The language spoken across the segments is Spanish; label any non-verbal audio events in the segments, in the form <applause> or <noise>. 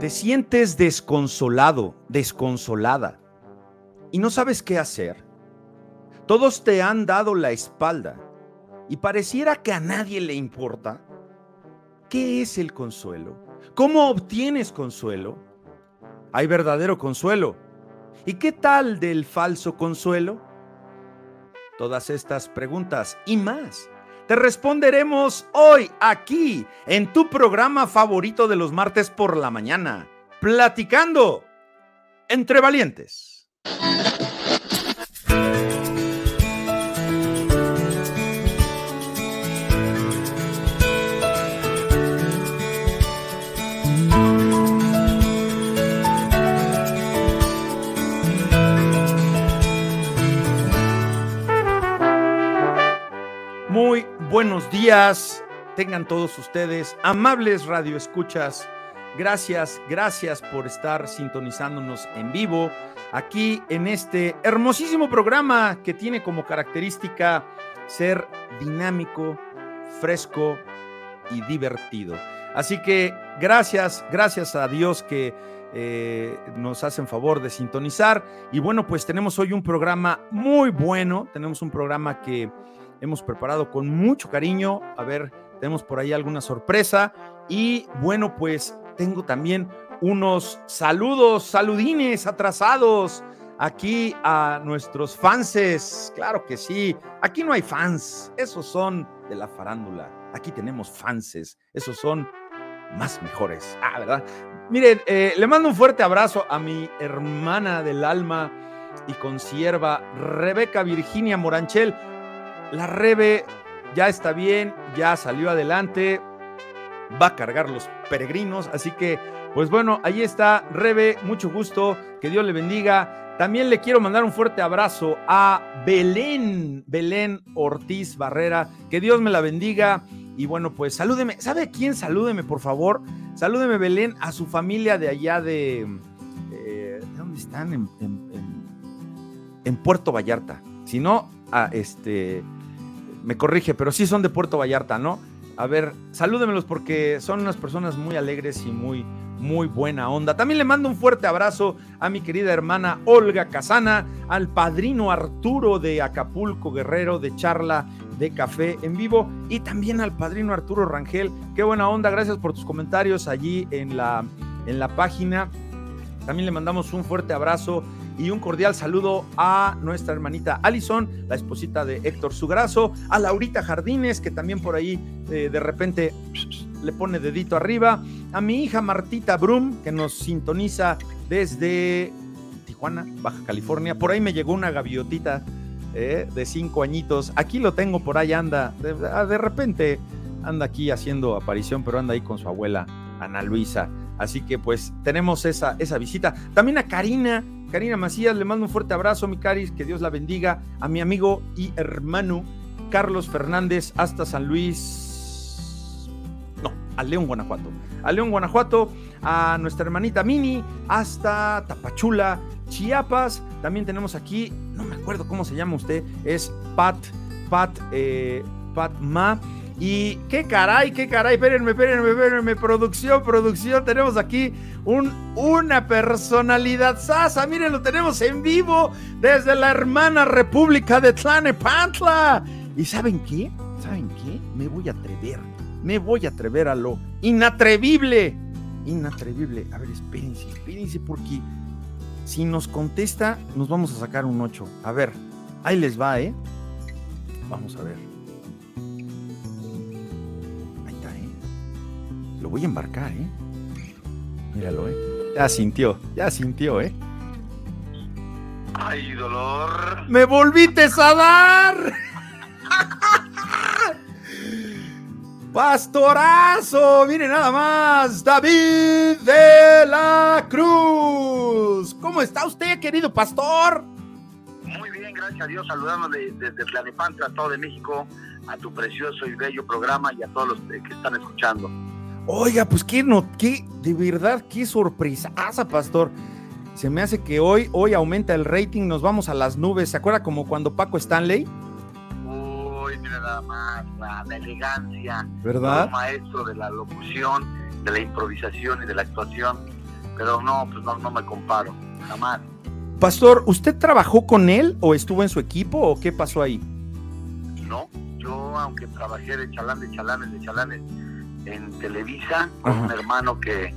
Te sientes desconsolado, desconsolada y no sabes qué hacer. Todos te han dado la espalda y pareciera que a nadie le importa. ¿Qué es el consuelo? ¿Cómo obtienes consuelo? ¿Hay verdadero consuelo? ¿Y qué tal del falso consuelo? Todas estas preguntas y más te responderemos hoy aquí en tu programa favorito de los martes por la mañana, platicando entre valientes. Buenos días, tengan todos ustedes, amables radioescuchas. Gracias, gracias por estar sintonizándonos en vivo aquí en este hermosísimo programa que tiene como característica ser dinámico, fresco y divertido. Así que gracias, gracias a Dios que eh, nos hacen favor de sintonizar. Y bueno, pues tenemos hoy un programa muy bueno, tenemos un programa que hemos preparado con mucho cariño. A ver, tenemos por ahí alguna sorpresa. Y bueno, pues tengo también unos saludos, saludines atrasados aquí a nuestros fanses. Claro que sí, aquí no hay fans, esos son de la farándula. Aquí tenemos fanses, esos son más mejores. Ah, ¿verdad? Miren, eh, le mando un fuerte abrazo a mi hermana del alma y consierva, Rebeca Virginia Moranchel. La Rebe ya está bien, ya salió adelante, va a cargar los peregrinos, así que, pues bueno, ahí está Rebe, mucho gusto, que Dios le bendiga. También le quiero mandar un fuerte abrazo a Belén, Belén Ortiz Barrera, que Dios me la bendiga. Y bueno, pues salúdeme, ¿sabe a quién? Salúdeme, por favor. Salúdeme, Belén, a su familia de allá de... Eh, ¿De dónde están? En, en, Puerto Vallarta. Si no, a este me corrige, pero sí son de Puerto Vallarta, ¿no? A ver, salúdemelos porque son unas personas muy alegres y muy, muy buena onda. También le mando un fuerte abrazo a mi querida hermana Olga Casana, al padrino Arturo de Acapulco Guerrero de charla de café en vivo y también al padrino Arturo Rangel. Qué buena onda, gracias por tus comentarios allí en la, en la página. También le mandamos un fuerte abrazo y un cordial saludo a nuestra hermanita Alison, la esposita de Héctor Sugrazo, a Laurita Jardines, que también por ahí eh, de repente le pone dedito arriba, a mi hija Martita Brum, que nos sintoniza desde Tijuana, Baja California. Por ahí me llegó una gaviotita eh, de cinco añitos. Aquí lo tengo, por ahí anda. De, de repente anda aquí haciendo aparición, pero anda ahí con su abuela, Ana Luisa. Así que pues tenemos esa, esa visita. También a Karina, Karina Macías, le mando un fuerte abrazo, mi Caris, que Dios la bendiga. A mi amigo y hermano Carlos Fernández hasta San Luis. No, a León, Guanajuato. A León, Guanajuato, a nuestra hermanita Mini, hasta Tapachula, Chiapas. También tenemos aquí, no me acuerdo cómo se llama usted, es Pat, Pat, eh, Pat Ma. Y qué caray, qué caray, espérenme, espérenme, espérenme, producción, producción, tenemos aquí un, una personalidad sasa, miren, lo tenemos en vivo desde la hermana República de Tlanepantla. ¿Y saben qué? ¿Saben qué? Me voy a atrever, me voy a atrever a lo inatrevible, inatrevible. A ver, espérense, espérense, porque si nos contesta, nos vamos a sacar un 8. A ver, ahí les va, ¿eh? Vamos a ver. Lo voy a embarcar, ¿eh? Míralo, ¿eh? Ya sintió, ya sintió, ¿eh? ¡Ay, dolor! ¡Me volviste a dar! ¡Pastorazo! ¡Mire nada más! ¡David de la Cruz! ¿Cómo está usted, querido pastor? Muy bien, gracias a Dios. Saludamos desde Tlanepantla, a todo de México, a tu precioso y bello programa y a todos los que están escuchando. Oiga, pues qué, no, qué, de verdad, qué sorpresaza, pastor. Se me hace que hoy, hoy aumenta el rating, nos vamos a las nubes. ¿Se acuerda como cuando Paco Stanley? Uy, mira nada más, la, la elegancia. ¿Verdad? El maestro de la locución, de la improvisación y de la actuación. pero no, pues no, no me comparo, jamás. Pastor, ¿usted trabajó con él o estuvo en su equipo o qué pasó ahí? No, yo aunque trabajé de chalán, de chalanes, de chalanes en Televisa con un hermano que,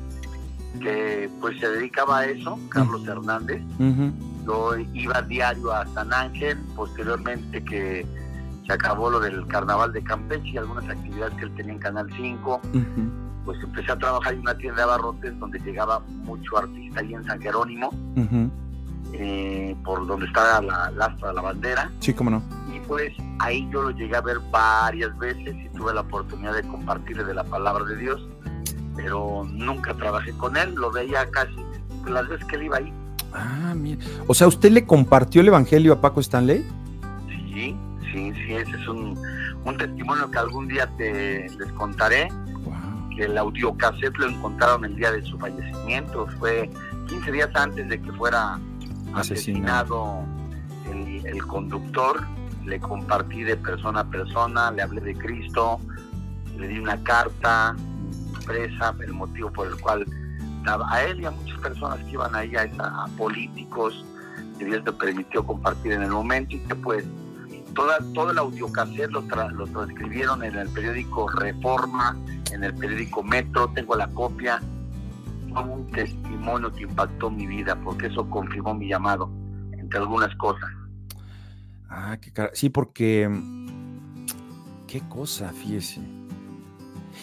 que pues se dedicaba a eso, Carlos Hernández. Yo iba diario a San Ángel, posteriormente que se acabó lo del carnaval de Campeche y algunas actividades que él tenía en Canal 5, pues empecé a trabajar en una tienda de abarrotes donde llegaba mucho artista ahí en San Jerónimo, eh, por donde está la lastra de la bandera. Sí, cómo no. Pues ahí yo lo llegué a ver varias veces y tuve la oportunidad de compartirle de la palabra de Dios, pero nunca trabajé con él, lo veía casi las veces que él iba ahí. Ah, mira. O sea, ¿usted le compartió el evangelio a Paco Stanley? Sí, sí, sí, ese es un, testimonio que algún día te les contaré. Que el audiocassette lo encontraron el día de su fallecimiento, fue 15 días antes de que fuera asesinado, el, conductor. Le compartí de persona a persona, le hablé de Cristo, le di una carta expresa, el motivo por el cual a él y a muchas personas que iban ahí, a, a políticos, que Dios te permitió compartir en el momento y que pues toda, todo el audiocassette lo, lo transcribieron en el periódico Reforma, en el periódico Metro, tengo la copia. Fue un testimonio que impactó mi vida porque eso confirmó mi llamado, entre algunas cosas. Ah, qué cara. Sí, porque. Qué cosa, fíjese.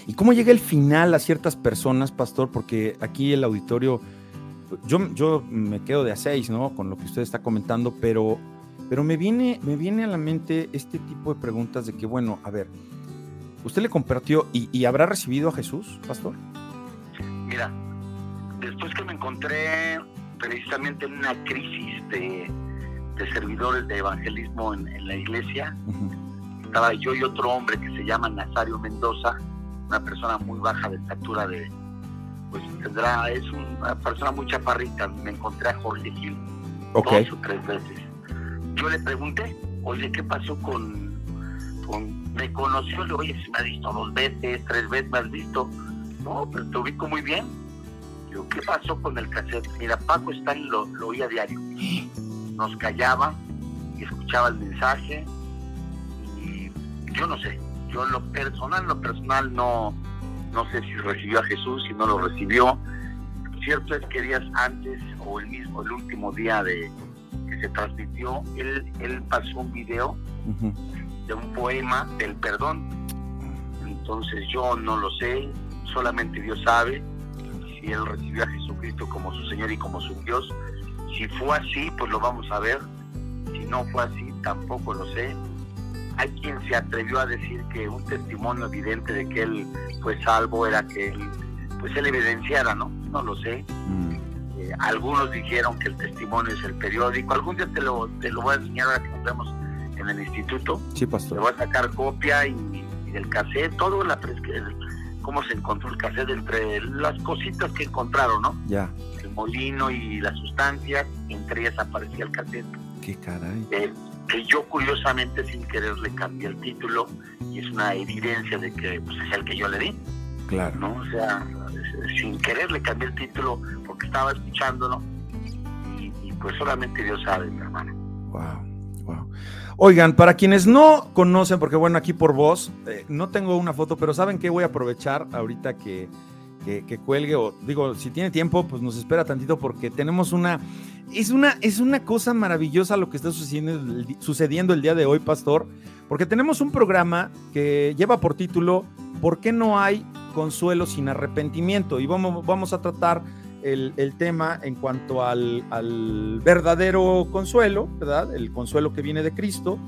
¿Y cómo llega el final a ciertas personas, pastor? Porque aquí el auditorio. Yo, yo me quedo de a seis, ¿no? Con lo que usted está comentando, pero pero me viene, me viene a la mente este tipo de preguntas de que, bueno, a ver, ¿usted le compartió y, habrá recibido a Jesús, pastor? Mira, después que me encontré precisamente en una crisis de, servidores de evangelismo en, la iglesia, estaba yo y otro hombre que se llama Nazario Mendoza, una persona muy baja de estatura de, pues tendrá, es una persona muy chaparrita, me encontré a Jorge Gil okay. dos o tres veces yo le pregunté, oye, ¿qué pasó con, con me conoció? Le oye, si me has visto dos veces, tres veces me has visto. No, pero te ubico muy bien. Digo, ¿qué pasó con el cassette? Mira, Paco está en lo, lo oía diario. Nos callaba y escuchaba el mensaje. Y yo no sé, yo en lo personal, lo personal no, no sé si recibió a Jesús, si no lo recibió. Lo cierto es que días antes o el mismo, el último día de, se transmitió, él, él pasó un video de un poema del perdón. Entonces yo no lo sé, solamente Dios sabe si él recibió a Jesucristo como su Señor y como su Dios. Si fue así, pues lo vamos a ver. Si no fue así, tampoco lo sé. Hay quien se atrevió a decir que un testimonio evidente de que él fue salvo era que él, pues él evidenciara, ¿no? No lo sé. Mm algunos dijeron que el testimonio es el periódico. Algún día te lo, te lo voy a enseñar ahora que nos vemos en el instituto. Sí, pastor. Te voy a sacar copia y, del cassette, todo la cómo se encontró el cassette entre las cositas que encontraron, ¿no? Ya. Molino y las sustancias, entre ellas aparecía el cassette. Qué caray. Eh, que yo curiosamente sin querer le cambié el título y es una evidencia de que pues, es el que yo le di. Claro. ¿no? O sea, sin querer le cambié el título porque estaba escuchándolo y, pues solamente Dios sabe, mi hermano. Wow, wow. Oigan, para quienes no conocen, porque bueno, aquí por voz, eh, no tengo una foto, pero saben que voy a aprovechar ahorita que, que, cuelgue, o digo, si tiene tiempo, pues nos espera tantito porque tenemos una, es una, es una cosa maravillosa lo que está sucediendo, sucediendo el día de hoy, pastor, porque tenemos un programa que lleva por título ¿Por qué no hay consuelo sin arrepentimiento? Y vamos, vamos a tratar el, tema en cuanto al, al, verdadero consuelo, ¿verdad? El consuelo que viene de Cristo,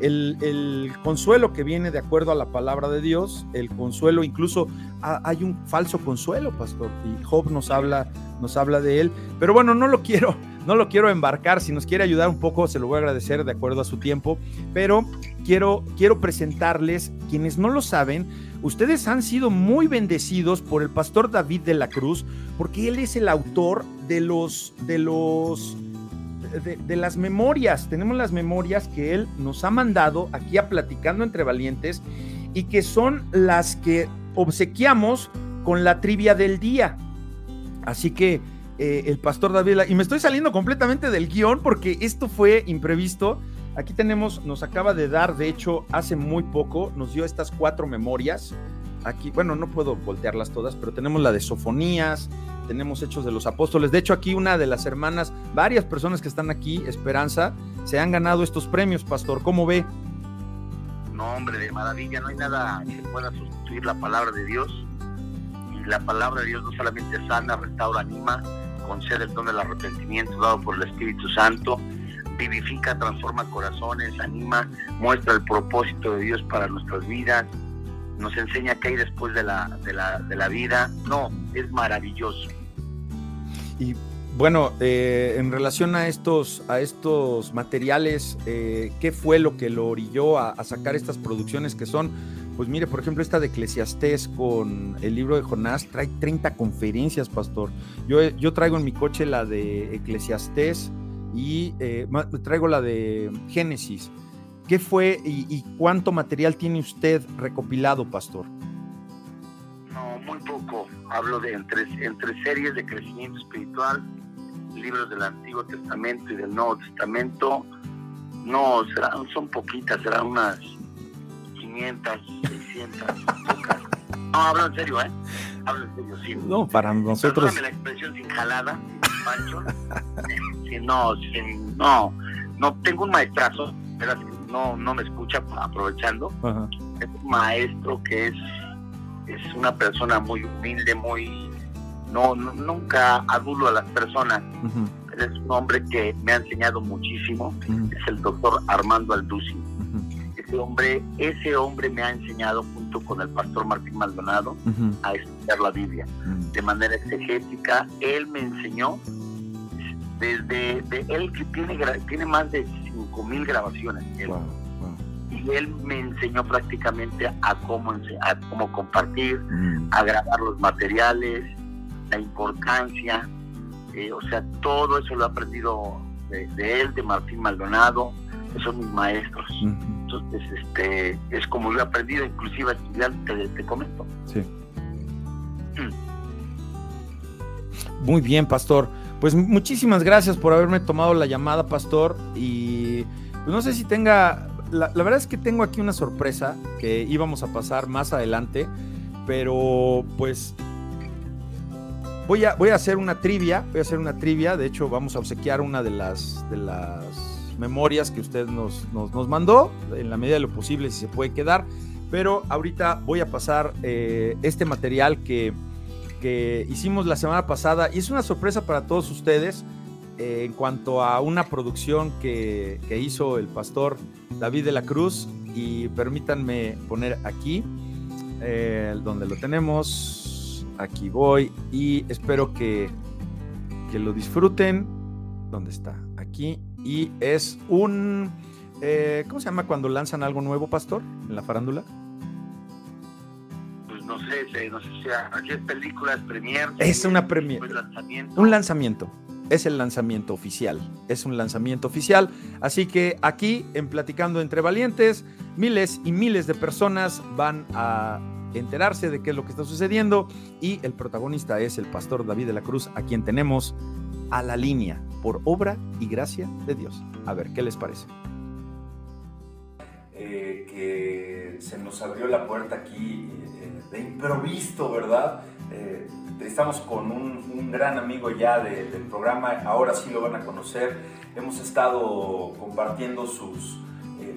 el, el, consuelo que viene de acuerdo a la palabra de Dios, el consuelo, incluso hay un falso consuelo, pastor, y Job nos habla, nos habla de él, pero bueno, no lo quiero, no lo quiero embarcar, si nos quiere ayudar un poco, se lo voy a agradecer de acuerdo a su tiempo, pero quiero, quiero presentarles, quienes no lo saben, Ustedes han sido muy bendecidos por el pastor David de la Cruz, porque él es el autor de los, de los, de, las memorias. Tenemos las memorias que él nos ha mandado aquí a Platicando entre Valientes y que son las que obsequiamos con la trivia del día. Así que eh, el pastor David. Y me estoy saliendo completamente del guion porque esto fue imprevisto. Aquí tenemos, nos acaba de dar, de hecho, hace muy poco, nos dio estas cuatro memorias. Aquí, bueno, no puedo voltearlas todas, pero tenemos la de Sofonías, tenemos Hechos de los Apóstoles. De hecho, aquí una de las hermanas, varias personas que están aquí, Esperanza, se han ganado estos premios, pastor. ¿Cómo ve? No, hombre, de maravilla, no hay nada que pueda sustituir la palabra de Dios. Y la palabra de Dios no solamente sana, restaura, anima, concede el don del arrepentimiento dado por el Espíritu Santo, vivifica, transforma corazones, anima, muestra el propósito de Dios para nuestras vidas, nos enseña qué hay después de la, de la, de la vida. No, es maravilloso. Y bueno, eh, en relación a estos, a estos materiales, eh, ¿qué fue lo que lo orilló a, sacar estas producciones que son? Pues mire, por ejemplo, esta de Eclesiastés con el libro de Jonás trae 30 conferencias, pastor. Yo, yo traigo en mi coche la de Eclesiastés y eh, traigo la de Génesis. ¿Qué fue y, y, cuánto material tiene usted recopilado, pastor? No, muy poco. Hablo de entre, entre series de crecimiento espiritual libros del Antiguo Testamento y del Nuevo Testamento, no, serán, son poquitas, serán unas 500, 600, pocas. No, hablo en serio, ¿eh? Hablo en serio, sí. No, para nosotros... Perdóname la expresión sin jalada, sin pancho. <laughs> sí, no, sin, no, no, tengo un maestrazo, no, no me escucha aprovechando. Es un maestro que es, es una persona muy humilde, muy no, nunca adulo a las personas. Es un hombre que me ha enseñado muchísimo, es el doctor Armando Alducin. Ese hombre, ese hombre me ha enseñado junto con el pastor Martín Maldonado a estudiar la Biblia de manera exegética. Él me enseñó desde de él que tiene tiene más de mil grabaciones. Y él me enseñó prácticamente a cómo, a cómo compartir, a grabar los materiales, la importancia, eh, o sea, todo eso lo he aprendido de, él, de Martín Maldonado, que son mis maestros. Entonces, este, es como lo he aprendido, inclusive a estudiar, te, te comento. Sí. Muy bien, pastor. Pues muchísimas gracias por haberme tomado la llamada, pastor. Y pues no sé si tenga, la, verdad es que tengo aquí una sorpresa que íbamos a pasar más adelante, pero pues Voy a, voy a hacer una trivia, voy a hacer una trivia, de hecho vamos a obsequiar una de las, de las memorias que usted nos, nos, mandó, en la medida de lo posible si se puede quedar, pero ahorita voy a pasar eh, este material que, que, hicimos la semana pasada y es una sorpresa para todos ustedes eh, en cuanto a una producción que, hizo el pastor David de la Cruz y permítanme poner aquí eh, donde lo tenemos aquí voy y espero que, que lo disfruten. ¿Dónde está? Aquí. Y es un... Eh, ¿Cómo se llama cuando lanzan algo nuevo, Pastor, en la farándula? No sé, no sé si aquí es películas, premier. Es una premier. Un lanzamiento. Es el lanzamiento oficial. Es un lanzamiento oficial. Así que aquí, en Platicando entre Valientes, miles y miles de personas van a enterarse de qué es lo que está sucediendo y el protagonista es el pastor David de la Cruz, a quien tenemos a la línea por obra y gracia de Dios. A ver, ¿qué les parece? Eh, que se nos abrió la puerta aquí eh, de improviso, ¿verdad? Eh, estamos con un, gran amigo ya del programa, ahora sí lo van a conocer. Hemos estado compartiendo sus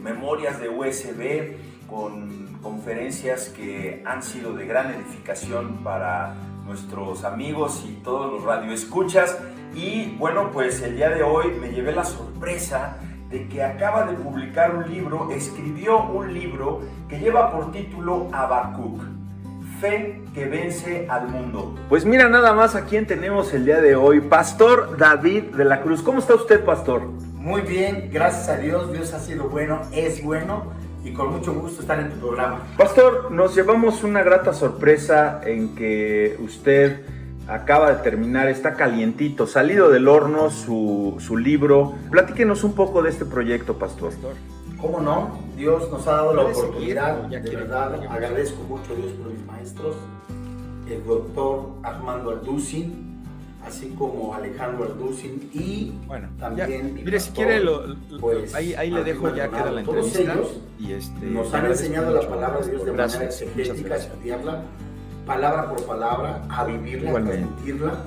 memorias de USB con conferencias que han sido de gran edificación para nuestros amigos y todos los radioescuchas. Y bueno, pues el día de hoy me llevé la sorpresa de que acaba de publicar un libro, escribió un libro que lleva por título Habacuc, Fe que vence al mundo. Pues mira nada más a quién tenemos el día de hoy, Pastor David de la Cruz. ¿Cómo está usted, Pastor? Muy bien, gracias a Dios, Dios ha sido bueno, es bueno y con mucho gusto estar en tu programa. Pastor, nos llevamos una grata sorpresa en que usted acaba de terminar, está calientito, salido del horno su, su libro. Platíquenos un poco de este proyecto, Pastor. ¿Cómo no? Dios nos ha dado la oportunidad, de verdad, agradezco mucho a Dios por mis maestros, el doctor Armando Alducin, así como Alejandro Arducin y bueno, también. mire, si quiere, lo, pues, ahí, ahí le dejo, ya queda la entrevista. y este, nos han enseñado la palabra de Dios de manera exegética, a estudiarla palabra por palabra, a vivirla, a sentirla.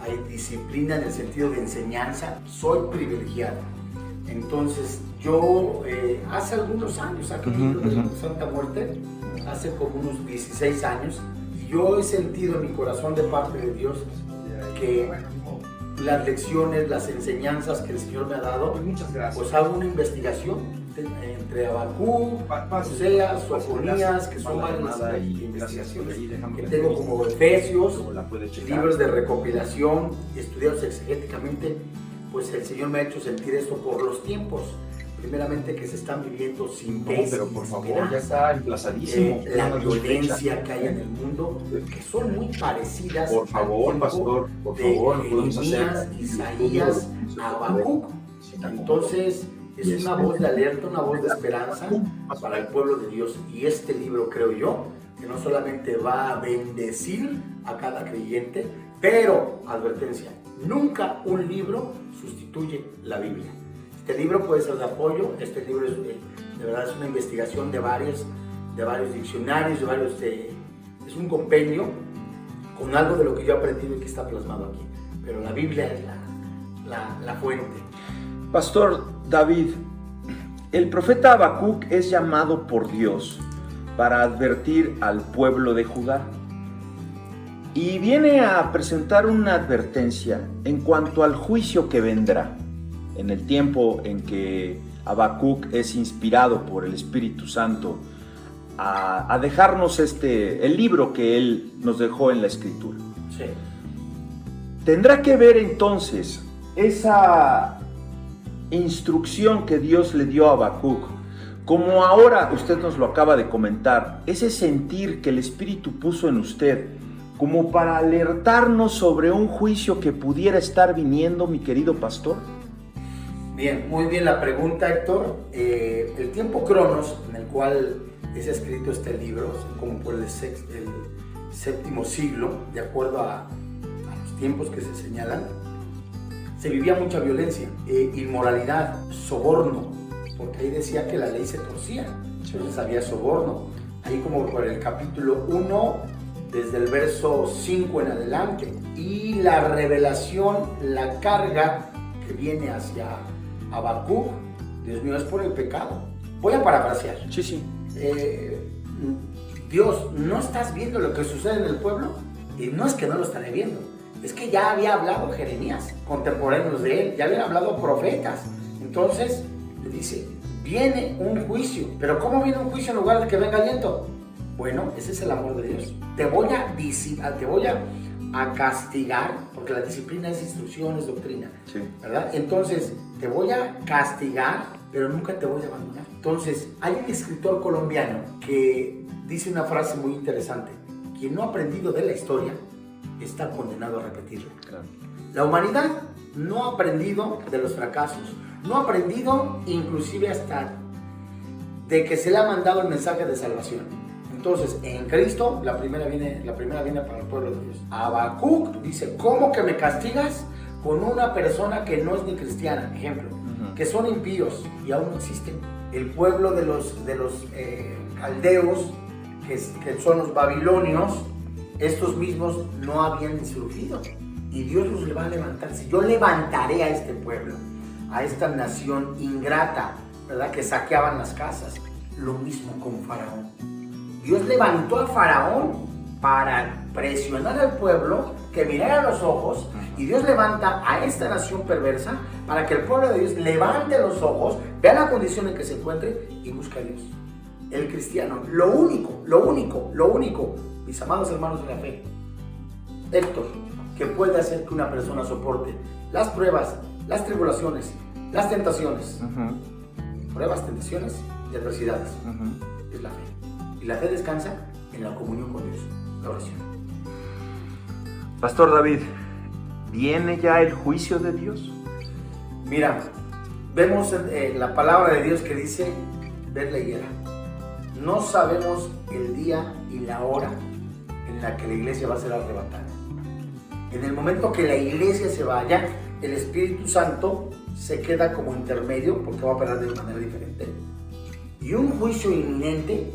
Hay disciplina en el sentido de enseñanza. Soy privilegiado. Entonces, yo eh, hace algunos años, aquí en Santa Muerte, hace como unos 16 años, yo he sentido en mi corazón de parte de Dios que las lecciones, las enseñanzas que el Señor me ha dado, pues, pues hago una investigación entre Abacú, Oseas, Sofonías, que son varias investigaciones que tengo como Efesios, libros de recopilación, estudiados exegéticamente, pues el Señor me ha hecho sentir esto por los tiempos primeramente que se están viviendo sin no, pero por favor, ya está emplazadísimo. Eh, la violencia que hay en el mundo, que son muy parecidas. Por favor, pastor, por favor, no podemos hacer. Isaías, Habacuc. Entonces, es una voz de alerta, una voz de esperanza para el pueblo de Dios. Y este libro, creo yo, que no solamente va a bendecir a cada creyente, pero, advertencia, nunca un libro sustituye la Biblia. Este libro puede ser de apoyo, este libro es, eh, de verdad es una investigación de varios, de varios diccionarios, de varios, eh, es un compendio con algo de lo que yo he aprendido y que está plasmado aquí. Pero la Biblia es la, la, fuente. Pastor David, el profeta Habacuc es llamado por Dios para advertir al pueblo de Judá. Y viene a presentar una advertencia en cuanto al juicio que vendrá en el tiempo en que Habacuc es inspirado por el Espíritu Santo a, dejarnos este, el libro que él nos dejó en la Escritura. Tendrá que ver entonces esa instrucción que Dios le dio a Habacuc, como ahora usted nos lo acaba de comentar, ese sentir que el Espíritu puso en usted, como para alertarnos sobre un juicio que pudiera estar viniendo, mi querido pastor? Bien, muy bien la pregunta, Héctor. Eh, el tiempo Cronos, en el cual es escrito este libro, como por el, séptimo siglo, de acuerdo a, los tiempos que se señalan, se vivía mucha violencia, eh, inmoralidad, soborno, porque ahí decía que la ley se torcía, entonces había soborno. Ahí como por el capítulo 1, desde el verso 5 en adelante, y la revelación, la carga que viene hacia Habacuc, Dios mío, es por el pecado. Voy a parafrasear. Sí, sí. Eh, Dios, ¿no estás viendo lo que sucede en el pueblo? Y no es que no lo estaré viendo, es que ya había hablado Jeremías, contemporáneos de él, ya habían hablado profetas. Entonces, le dice, viene un juicio. Pero ¿cómo viene un juicio en lugar de que venga aliento? Bueno, ese es el amor de Dios. Te voy a, te voy a a castigar, porque la disciplina es instrucción, es doctrina, ¿verdad? Entonces, te voy a castigar, pero nunca te voy a abandonar. Entonces, hay un escritor colombiano que dice una frase muy interesante, quien no ha aprendido de la historia está condenado a repetirla. La humanidad no ha aprendido de los fracasos, no ha aprendido inclusive hasta de que se le ha mandado el mensaje de salvación entonces, en Cristo, la primera viene, la primera viene para el pueblo de Dios. Habacuc dice, ¿cómo que me castigas con una persona que no es ni cristiana? Ejemplo, que son impíos y aún no existen. El pueblo de los, de los eh, caldeos, que, que son los babilonios, estos mismos no habían surgido. Y Dios los va a levantar. Si yo levantaré a este pueblo, a esta nación ingrata, ¿verdad? Que saqueaban las casas. Lo mismo con Faraón. Dios levantó a Faraón para presionar al pueblo que mirara a los ojos y Dios levanta a esta nación perversa para que el pueblo de Dios levante los ojos, vea la condición en que se encuentre y busque a Dios. El cristiano, lo único, lo único, lo único, mis amados hermanos de la fe, Héctor, que puede hacer que una persona soporte las pruebas, las tribulaciones, las tentaciones, pruebas, tentaciones y adversidades, es la fe. Y la fe descansa en la comunión con Dios, la oración. Pastor David, ¿viene ya el juicio de Dios? Mira, vemos en la palabra de Dios que dice, ver la higuera. No sabemos el día y la hora en la que la iglesia va a ser arrebatada. En el momento que la iglesia se vaya, el Espíritu Santo se queda como intermedio porque va a operar de una manera diferente. Y un juicio inminente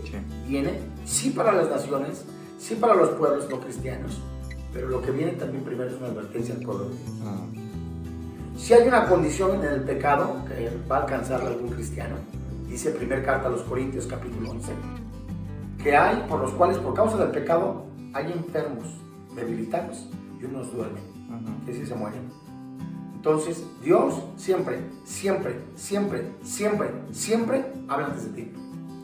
viene, sí para las naciones, sí para los pueblos no cristianos, pero lo que viene también primero es una advertencia al pueblo de Dios. Ah. Si hay una condición en el pecado que va a alcanzar algún cristiano, dice primer carta a los Corintios capítulo 11, que hay por los cuales por causa del pecado hay enfermos, debilitados y unos duermen, que si se mueren. Entonces, Dios siempre, siempre, siempre, siempre, siempre habla antes de ti.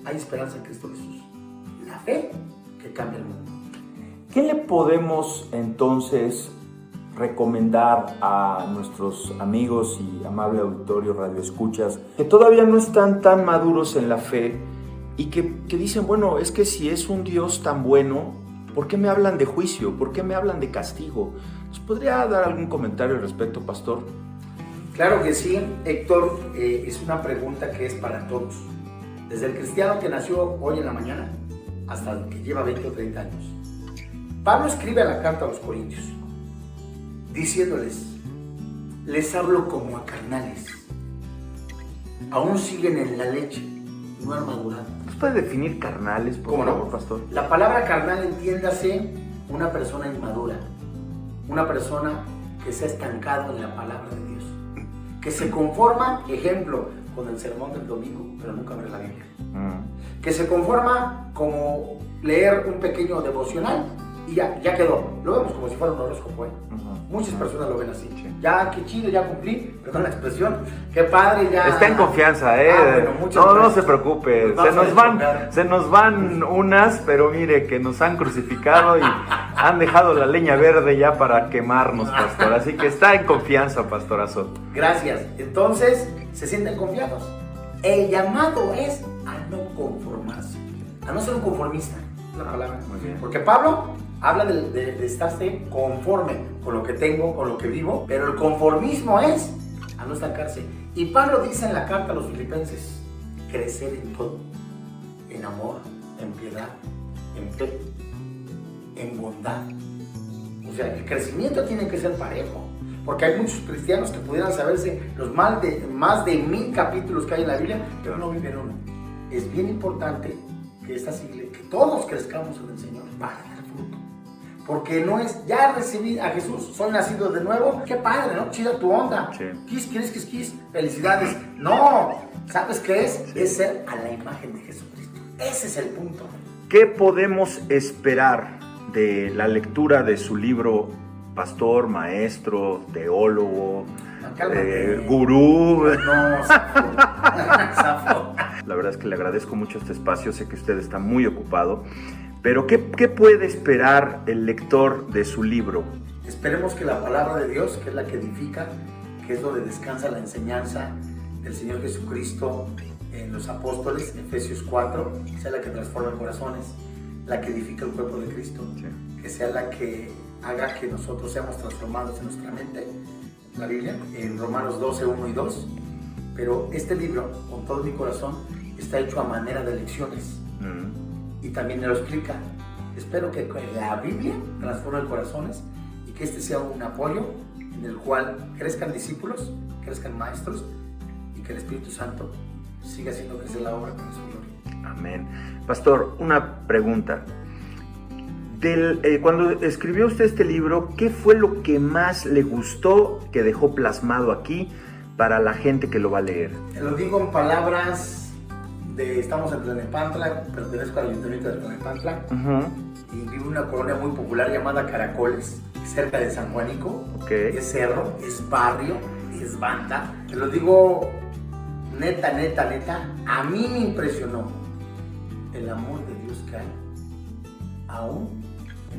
Hay esperanza en Cristo Jesús. Fe que cambia el mundo. ¿Qué le podemos entonces recomendar a nuestros amigos y amable auditorio Radio Escuchas que todavía no están tan maduros en la fe y que, que dicen, bueno, es que si es un Dios tan bueno, ¿por qué me hablan de juicio? ¿Por qué me hablan de castigo? podría dar algún comentario al respecto, pastor? Claro que sí, Héctor, eh, es una pregunta que es para todos. Desde el cristiano que nació hoy en la mañana hasta que lleva 20 o 30 años. Pablo escribe la carta a los Corintios, diciéndoles, les hablo como a carnales. Aún siguen en la leche, no han madurado. ¿Nos puede definir carnales, por ¿Cómo no? pastor? La palabra carnal entiéndase una persona inmadura, una persona que se ha estancado en la palabra de Dios, que se conforma, ejemplo, con el sermón del domingo, pero nunca abre la Biblia, mm. que se conforma como leer un pequeño devocional y ya, ya quedó. Lo vemos como si fuera un horóscopo. ¿eh? Muchas personas lo ven así. Ya, qué chido, ya cumplí, perdón la expresión, qué padre, ya. Está en confianza, ¿eh? Ah, no, no se preocupe, se nos, van, se nos van unas, pero mire que nos han crucificado y han dejado la leña verde ya para quemarnos, pastor. Así que está en confianza, pastorazo. Gracias. Entonces, se sienten confiados. El llamado es a no conformarse, a no ser un conformista. La palabra. Muy bien. Porque Pablo habla de, de, estarse conforme con lo que tengo, con lo que vivo, pero el conformismo es a no estancarse. Y Pablo dice en la carta a los filipenses, crecer en todo, en amor, en piedad, en fe, en bondad. O sea, el crecimiento tiene que ser parejo, porque hay muchos cristianos que pudieran saberse los más de, más de mil capítulos que hay en la Biblia, pero no viven uno. Es bien importante que, esta, que todos crezcamos en el Señor para porque no es, ya recibí a Jesús, soy nacido de nuevo, qué padre, ¿no? Chida tu onda. Sí. Quis, quieres, quis, quis, felicidades. No, ¿sabes qué es? Es ser a la imagen de Jesucristo. Ese es el punto. ¿Qué podemos esperar de la lectura de su libro Pastor, Maestro, Teólogo, eh, Gurú? No, <laughs> La verdad es que le agradezco mucho este espacio, sé que usted está muy ocupado. Pero ¿qué, puede esperar el lector de su libro? Esperemos que la palabra de Dios, que es la que edifica, que es donde descansa la enseñanza del Señor Jesucristo en los apóstoles, Efesios 4, sea la que transforma corazones, la que edifica el cuerpo de Cristo, que sea la que haga que nosotros seamos transformados en nuestra mente, la Biblia, en Romanos 12, 1 y 2. Pero este libro, con todo mi corazón, está hecho a manera de lecciones. Mm y también lo explica. Espero que la Biblia transforme corazones y que este sea un apoyo en el cual crezcan discípulos, crezcan maestros y que el Espíritu Santo siga haciendo crecer la obra para su gloria. Amén. Pastor, una pregunta. Del, eh, cuando escribió usted este libro, ¿qué fue lo que más le gustó que dejó plasmado aquí para la gente que lo va a leer? Lo digo en palabras estamos en Tlanepantla, pertenezco al ayuntamiento de Tlanepantla, y vivo en una colonia muy popular llamada Caracoles, cerca de San Juanico. Es cerro, es barrio, es banda. Te lo digo neta, neta, neta, a mí me impresionó el amor de Dios que hay aún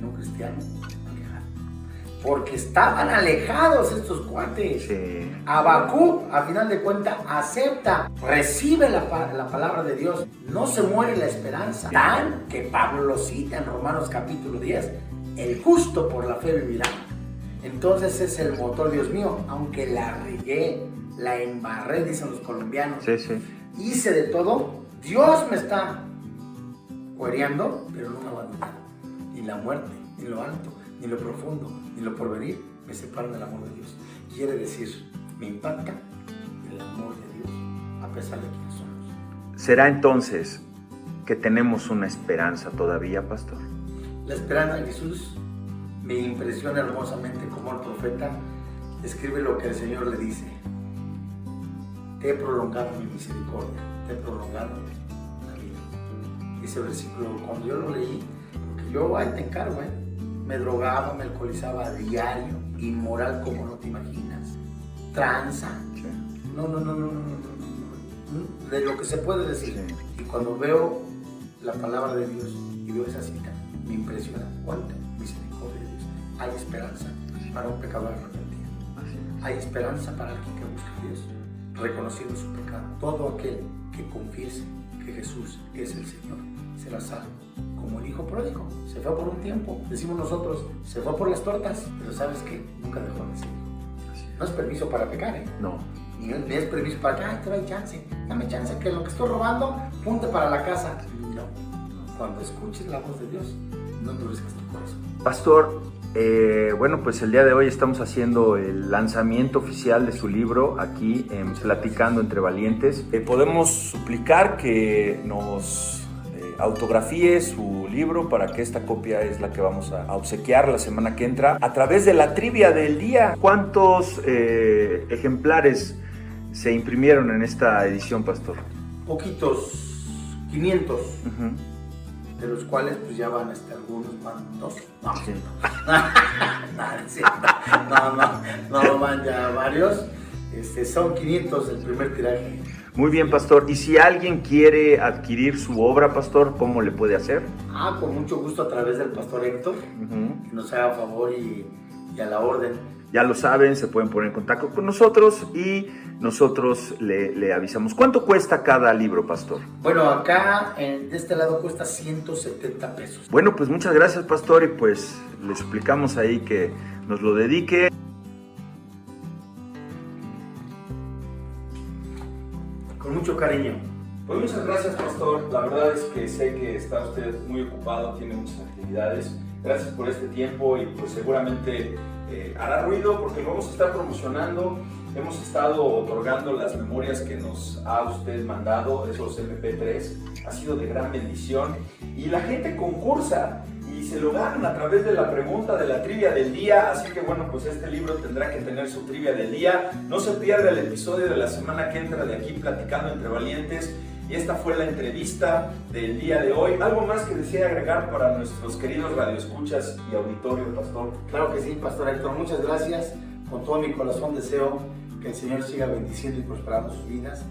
un cristiano porque estaban alejados estos cuates. Sí. Abacú, a final de cuentas, acepta, recibe la, la, palabra de Dios. No se muere la esperanza. Tan que Pablo lo cita en Romanos capítulo 10. El justo por la fe vivirá. Entonces es el motor, Dios mío, aunque la regué, la embarré, dicen los colombianos. Sí, sí. Hice de todo. Dios me está cuereando, pero no me abandonado. Y la muerte, ni lo alto, ni lo profundo, ni lo porvenir me separan del amor de Dios. Quiere decir, me impacta el amor de Dios a pesar de quienes somos. ¿Será entonces que tenemos una esperanza todavía, pastor? La esperanza de Jesús me impresiona hermosamente como el profeta escribe lo que el Señor le dice. Te he prolongado mi misericordia, te he prolongado la vida. Ese versículo, cuando yo lo leí, yo ahí te encargo, ¿eh? me drogaba, me alcoholizaba a diario, inmoral como no te imaginas, tranza. No, no, no, no, no, no, de lo que se puede decir. Y cuando veo la palabra de Dios y veo esa cita, me impresiona cuánta misericordia de Dios. Hay esperanza para un pecador arrepentido. Hay esperanza para alguien que busca a Dios, reconociendo su pecado. Todo aquel que confiese que Jesús es el Señor será salvo. Como el hijo pródigo, se fue por un tiempo, decimos nosotros, se fue por las tortas, pero ¿sabes qué? Nunca dejó de ser hijo. No es permiso para pecar, ¿eh? No. Ni, es permiso para que, ay, te doy chance, dame chance, que lo que estoy robando, punte para la casa. No. Cuando escuches la voz de Dios, no endurezcas tu corazón. Pastor, eh, bueno, pues el día de hoy estamos haciendo el lanzamiento oficial de su libro aquí en Platicando entre Valientes. Eh, podemos suplicar que nos autografíe su libro para que esta copia es la que vamos a, obsequiar la semana que entra a través de la trivia del día. ¿Cuántos ejemplares se imprimieron en esta edición, Pastor? Poquitos, 500 de los cuales pues ya van hasta algunos, van dos, no, <laughs> no, no, no, van ya varios, este, son 500 el primer tiraje. Muy bien, pastor. ¿Y si alguien quiere adquirir su obra, pastor, cómo le puede hacer? Ah, con mucho gusto a través del pastor Héctor, que nos haga favor y, y a la orden ya lo saben, se pueden poner en contacto con nosotros y nosotros le, avisamos. ¿Cuánto cuesta cada libro, pastor? Bueno, acá de este lado cuesta 170 pesos. Bueno, pues muchas gracias, pastor, y pues le suplicamos ahí que nos lo dedique. Mucho cariño. Pues muchas gracias, pastor. La verdad es que sé que está usted muy ocupado, tiene muchas actividades. Gracias por este tiempo y pues seguramente eh, hará ruido porque lo vamos a estar promocionando. Hemos estado otorgando las memorias que nos ha usted mandado, esos MP3. Ha sido de gran bendición. Y la gente concursa y se lo ganan a través de la pregunta de la trivia del día. Así que bueno, pues este libro tendrá que tener su trivia del día. No se pierda el episodio de la semana que entra de aquí platicando entre valientes. Y esta fue la entrevista del día de hoy. ¿Algo más que desea agregar para nuestros queridos radioescuchas y auditorio, Pastor? Claro que sí, Pastor Héctor. Muchas gracias. Con todo mi corazón deseo que el Señor siga bendiciendo y prosperando sus vidas.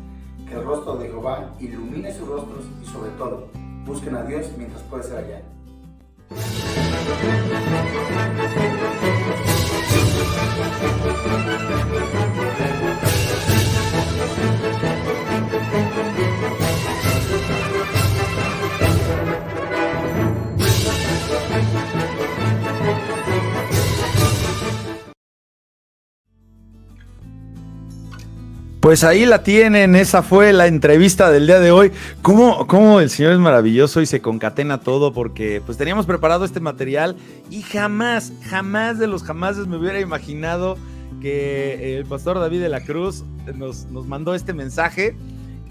Que el rostro de Jehová ilumine sus rostros y sobre todo, busquen a Dios mientras puede ser allá. あ! Pues ahí la tienen, esa fue la entrevista del día de hoy. ¿Cómo, el Señor es maravilloso y se concatena todo? Porque pues teníamos preparado este material y jamás, jamás de los jamases me hubiera imaginado que el pastor David de la Cruz nos, nos mandó este mensaje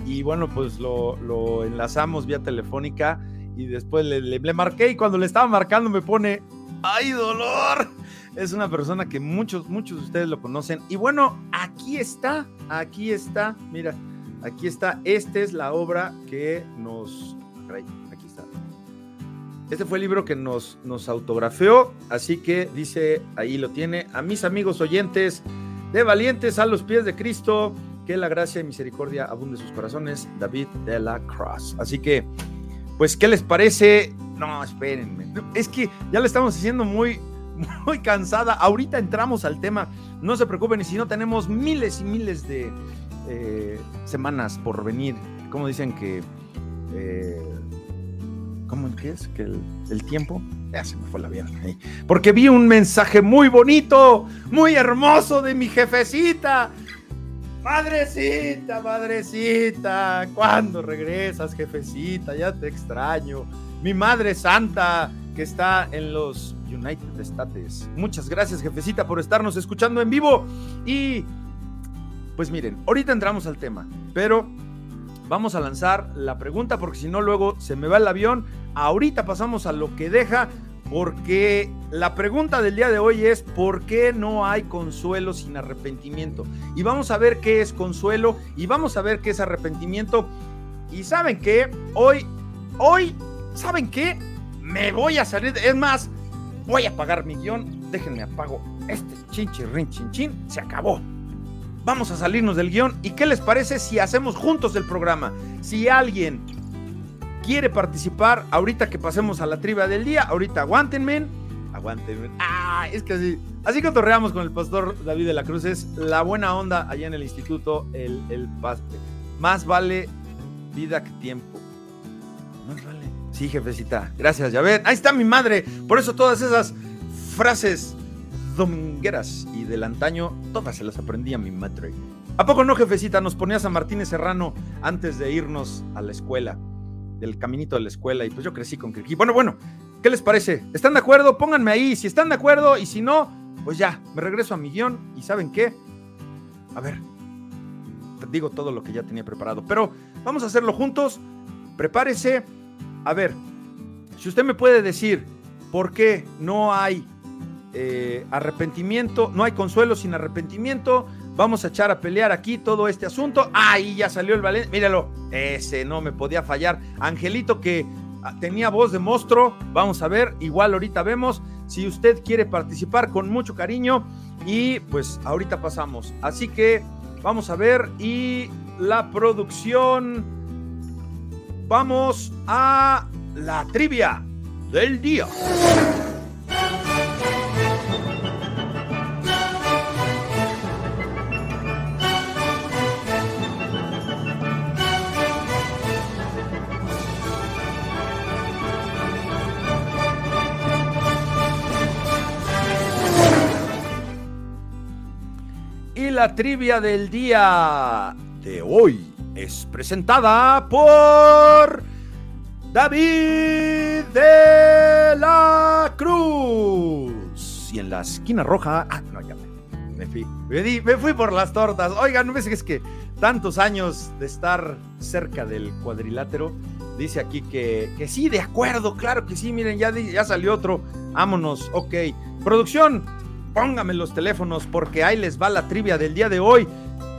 y bueno, pues lo, lo enlazamos vía telefónica y después le, le, le marqué y cuando le estaba marcando me pone, ¡ay dolor! Es una persona que muchos, muchos de ustedes lo conocen. Y bueno, aquí está, aquí está, mira, aquí está. Esta es la obra que nos... Aquí está. Este fue el libro que nos, nos autografió, así que dice, ahí lo tiene, a mis amigos oyentes de Valientes a los pies de Cristo, que la gracia y misericordia abunde sus corazones, David de la Cross. Así que, pues, ¿qué les parece? No, espérenme. Es que ya lo estamos haciendo muy, muy cansada. Ahorita entramos al tema. No se preocupen, y si no tenemos miles y miles de eh, semanas por venir. Como dicen que. Eh, ¿Cómo es? Que el, tiempo. Ya se me fue la vida. Porque vi un mensaje muy bonito, muy hermoso de mi jefecita. Madrecita, madrecita, ¿cuándo regresas, jefecita? Ya te extraño. Mi madre santa, que está en los United States. Muchas gracias, jefecita, por estarnos escuchando en vivo. Y pues miren, ahorita entramos al tema, pero vamos a lanzar la pregunta porque si no luego se me va el avión. Ahorita pasamos a lo que deja porque la pregunta del día de hoy es ¿por qué no hay consuelo sin arrepentimiento? Y vamos a ver qué es consuelo y vamos a ver qué es arrepentimiento. Y saben qué, hoy, hoy, ¿saben qué? Me voy a salir, es más, voy a pagar mi guion, déjenme apago este chinchirrin chin chin, se acabó. Vamos a salirnos del guion y qué les parece si hacemos juntos el programa. Si alguien quiere participar, ahorita que pasemos a la trivia del día, ahorita aguántenme. Aguántenme. Ah, es que así, así cotorreamos con el pastor David de la Cruz. Es la buena onda allá en el instituto, el, el Más vale vida que tiempo. Más vale. Sí, jefecita. Gracias, ya. Ahí está mi madre. Por eso todas esas frases domingueras y del antaño, todas se las aprendí a mi madre. ¿A poco no, jefecita? Nos ponías a Martínez Serrano antes de irnos a la escuela del caminito de la escuela y pues yo crecí con Criqui. Bueno, bueno, ¿qué les parece? ¿Están de acuerdo? Pónganme ahí si están de acuerdo y si no, pues ya, me regreso a mi guion y ¿saben qué? A ver, digo todo lo que ya tenía preparado, pero vamos a hacerlo juntos. Prepárese. A ver, si usted me puede decir por qué no hay eh, arrepentimiento, no hay consuelo sin arrepentimiento, Vamos a echar a pelear aquí todo este asunto. Ahí ya salió el Valencia. Míralo, ese no me podía fallar. Angelito que ah, tenía voz de monstruo. Vamos a ver, igual ahorita vemos. Si usted quiere participar con mucho cariño. Y pues ahorita pasamos. Así que vamos a ver. Y la producción. Vamos a la trivia del día. la trivia del día de hoy es presentada por David de la Cruz. Y en la esquina roja, ah, no, ya me, fui, me, fui por las tortas. Oigan, no me es que tantos años de estar cerca del cuadrilátero. Dice aquí que, que sí, de acuerdo, claro que sí. Miren, ya, ya salió otro. Vámonos, ok. Producción, póngame los teléfonos porque ahí les va la trivia del día de hoy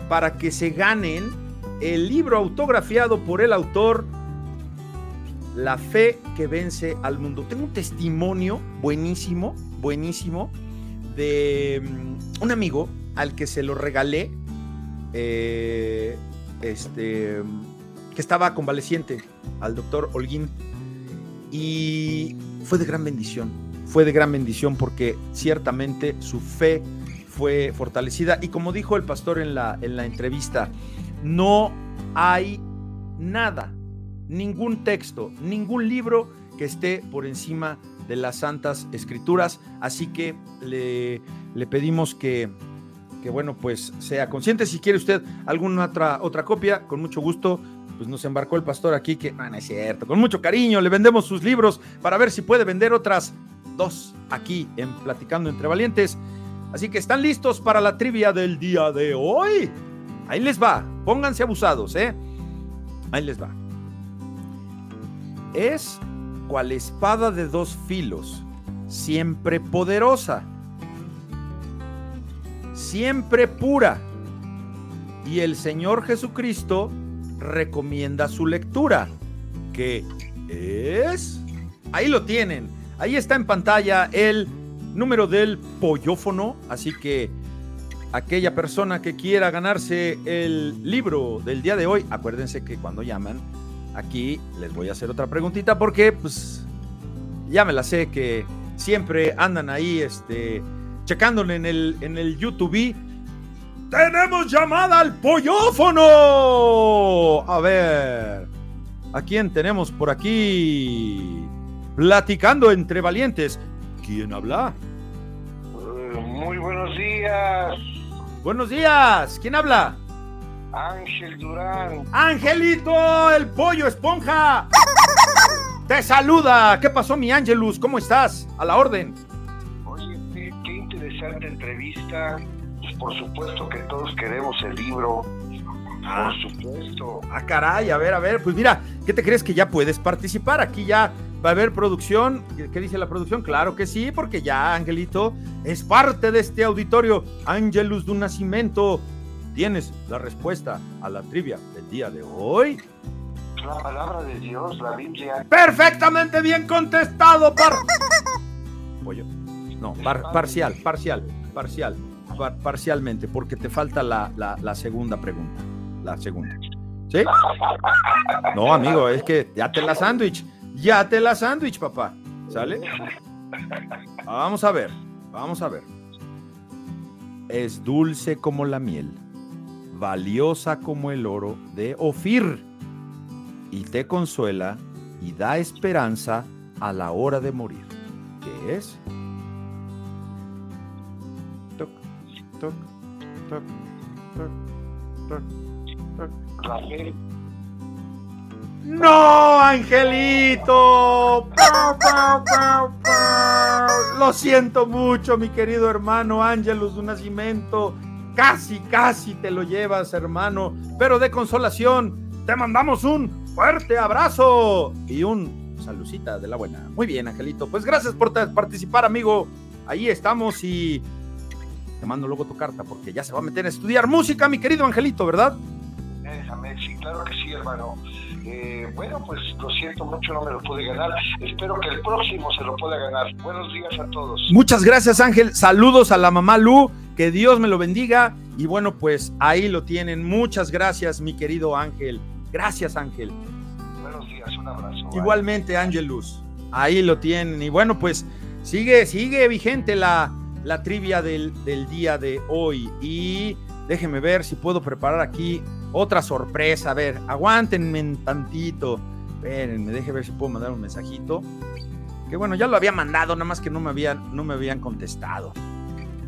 para que se ganen el libro autografiado por el autor La fe que vence al mundo. Tengo un testimonio buenísimo, buenísimo de mm, un amigo al que se lo regalé, eh, este, que estaba convaleciente, al doctor Holguín, y fue de gran bendición fue de gran bendición porque ciertamente su fe fue fortalecida. Y como dijo el pastor en la, en la entrevista, no hay nada, ningún texto, ningún libro que esté por encima de las santas escrituras. Así que le, pedimos que, que, bueno, pues sea consciente. Si quiere usted alguna otra, otra copia, con mucho gusto, pues nos embarcó el pastor aquí, que no, no es cierto, con mucho cariño le vendemos sus libros para ver si puede vender otras dos aquí en Platicando entre Valientes. Así que están listos para la trivia del día de hoy. Ahí les va, pónganse abusados, ¿eh? Ahí les va. Es cual espada de dos filos, siempre poderosa, siempre pura. Y el Señor Jesucristo recomienda su lectura, que es... Ahí lo tienen Ahí está en pantalla el número del pollófono, así que aquella persona que quiera ganarse el libro del día de hoy, acuérdense que cuando llaman aquí les voy a hacer otra preguntita porque pues ya me la sé que siempre andan ahí este checándole en el en el YouTube. Tenemos llamada al pollófono. A ver. ¿A quién tenemos por aquí? Platicando entre valientes. ¿Quién habla? Muy buenos días. Buenos días. ¿Quién habla? Ángel Durán. Angelito, el pollo esponja. te saluda. ¿Qué pasó, mi Ángelus? ¿Cómo estás? A la orden. Oye, qué, interesante entrevista. Pues por supuesto que todos queremos el libro. Ah. Por supuesto. Ah, caray, a ver, a ver. Pues mira, ¿qué te crees que ya puedes participar? Aquí ya va a haber producción. ¿Qué dice la producción? Claro que sí, porque ya Angelito es parte de este auditorio. Ángelus de un nacimiento. Tienes la respuesta a la trivia del día de hoy la palabra de Dios, la Biblia. Perfectamente bien contestado, par... Pollo. No, parcial, parcial, parcial, parcialmente, porque te falta la, la, segunda pregunta. La segunda. ¿Sí? No, amigo, es que ya te la sándwich. Ya te la sándwich, papá. ¿Sale? <laughs> Vamos a ver, vamos a ver. Es dulce como la miel, valiosa como el oro de Ofir y te consuela y da esperanza a la hora de morir. ¿Qué es? Toc, toc, toc, toc, No, Angelito. Lo siento mucho, mi querido hermano Ángelus de Nacimiento. Casi, casi te lo llevas, hermano. Pero de consolación, te mandamos un fuerte abrazo y un salucita de la buena. Muy bien, Angelito. Pues gracias por participar, amigo. Ahí estamos y te mando luego tu carta porque ya se va a meter a estudiar música, mi querido Angelito, ¿verdad? Déjame, sí, claro que sí, hermano. Eh, bueno, pues lo siento mucho, no me lo pude ganar. Espero que el próximo se lo pueda ganar. Buenos días a todos. Muchas gracias, Ángel. Saludos a la mamá Lu. Que Dios me lo bendiga. Y bueno, pues ahí lo tienen. Muchas gracias, mi querido Ángel. Gracias, Ángel. Buenos días, un abrazo. Igualmente, Ángelus. Ahí lo tienen. Y bueno, pues sigue, sigue vigente la, la trivia del, día de hoy. Y déjenme ver si puedo preparar aquí otra sorpresa. A ver, aguántenme un tantito. Espérenme, déjenme ver si puedo mandar un mensajito. Que bueno, ya lo había mandado, nada más que no me habían, no me habían contestado.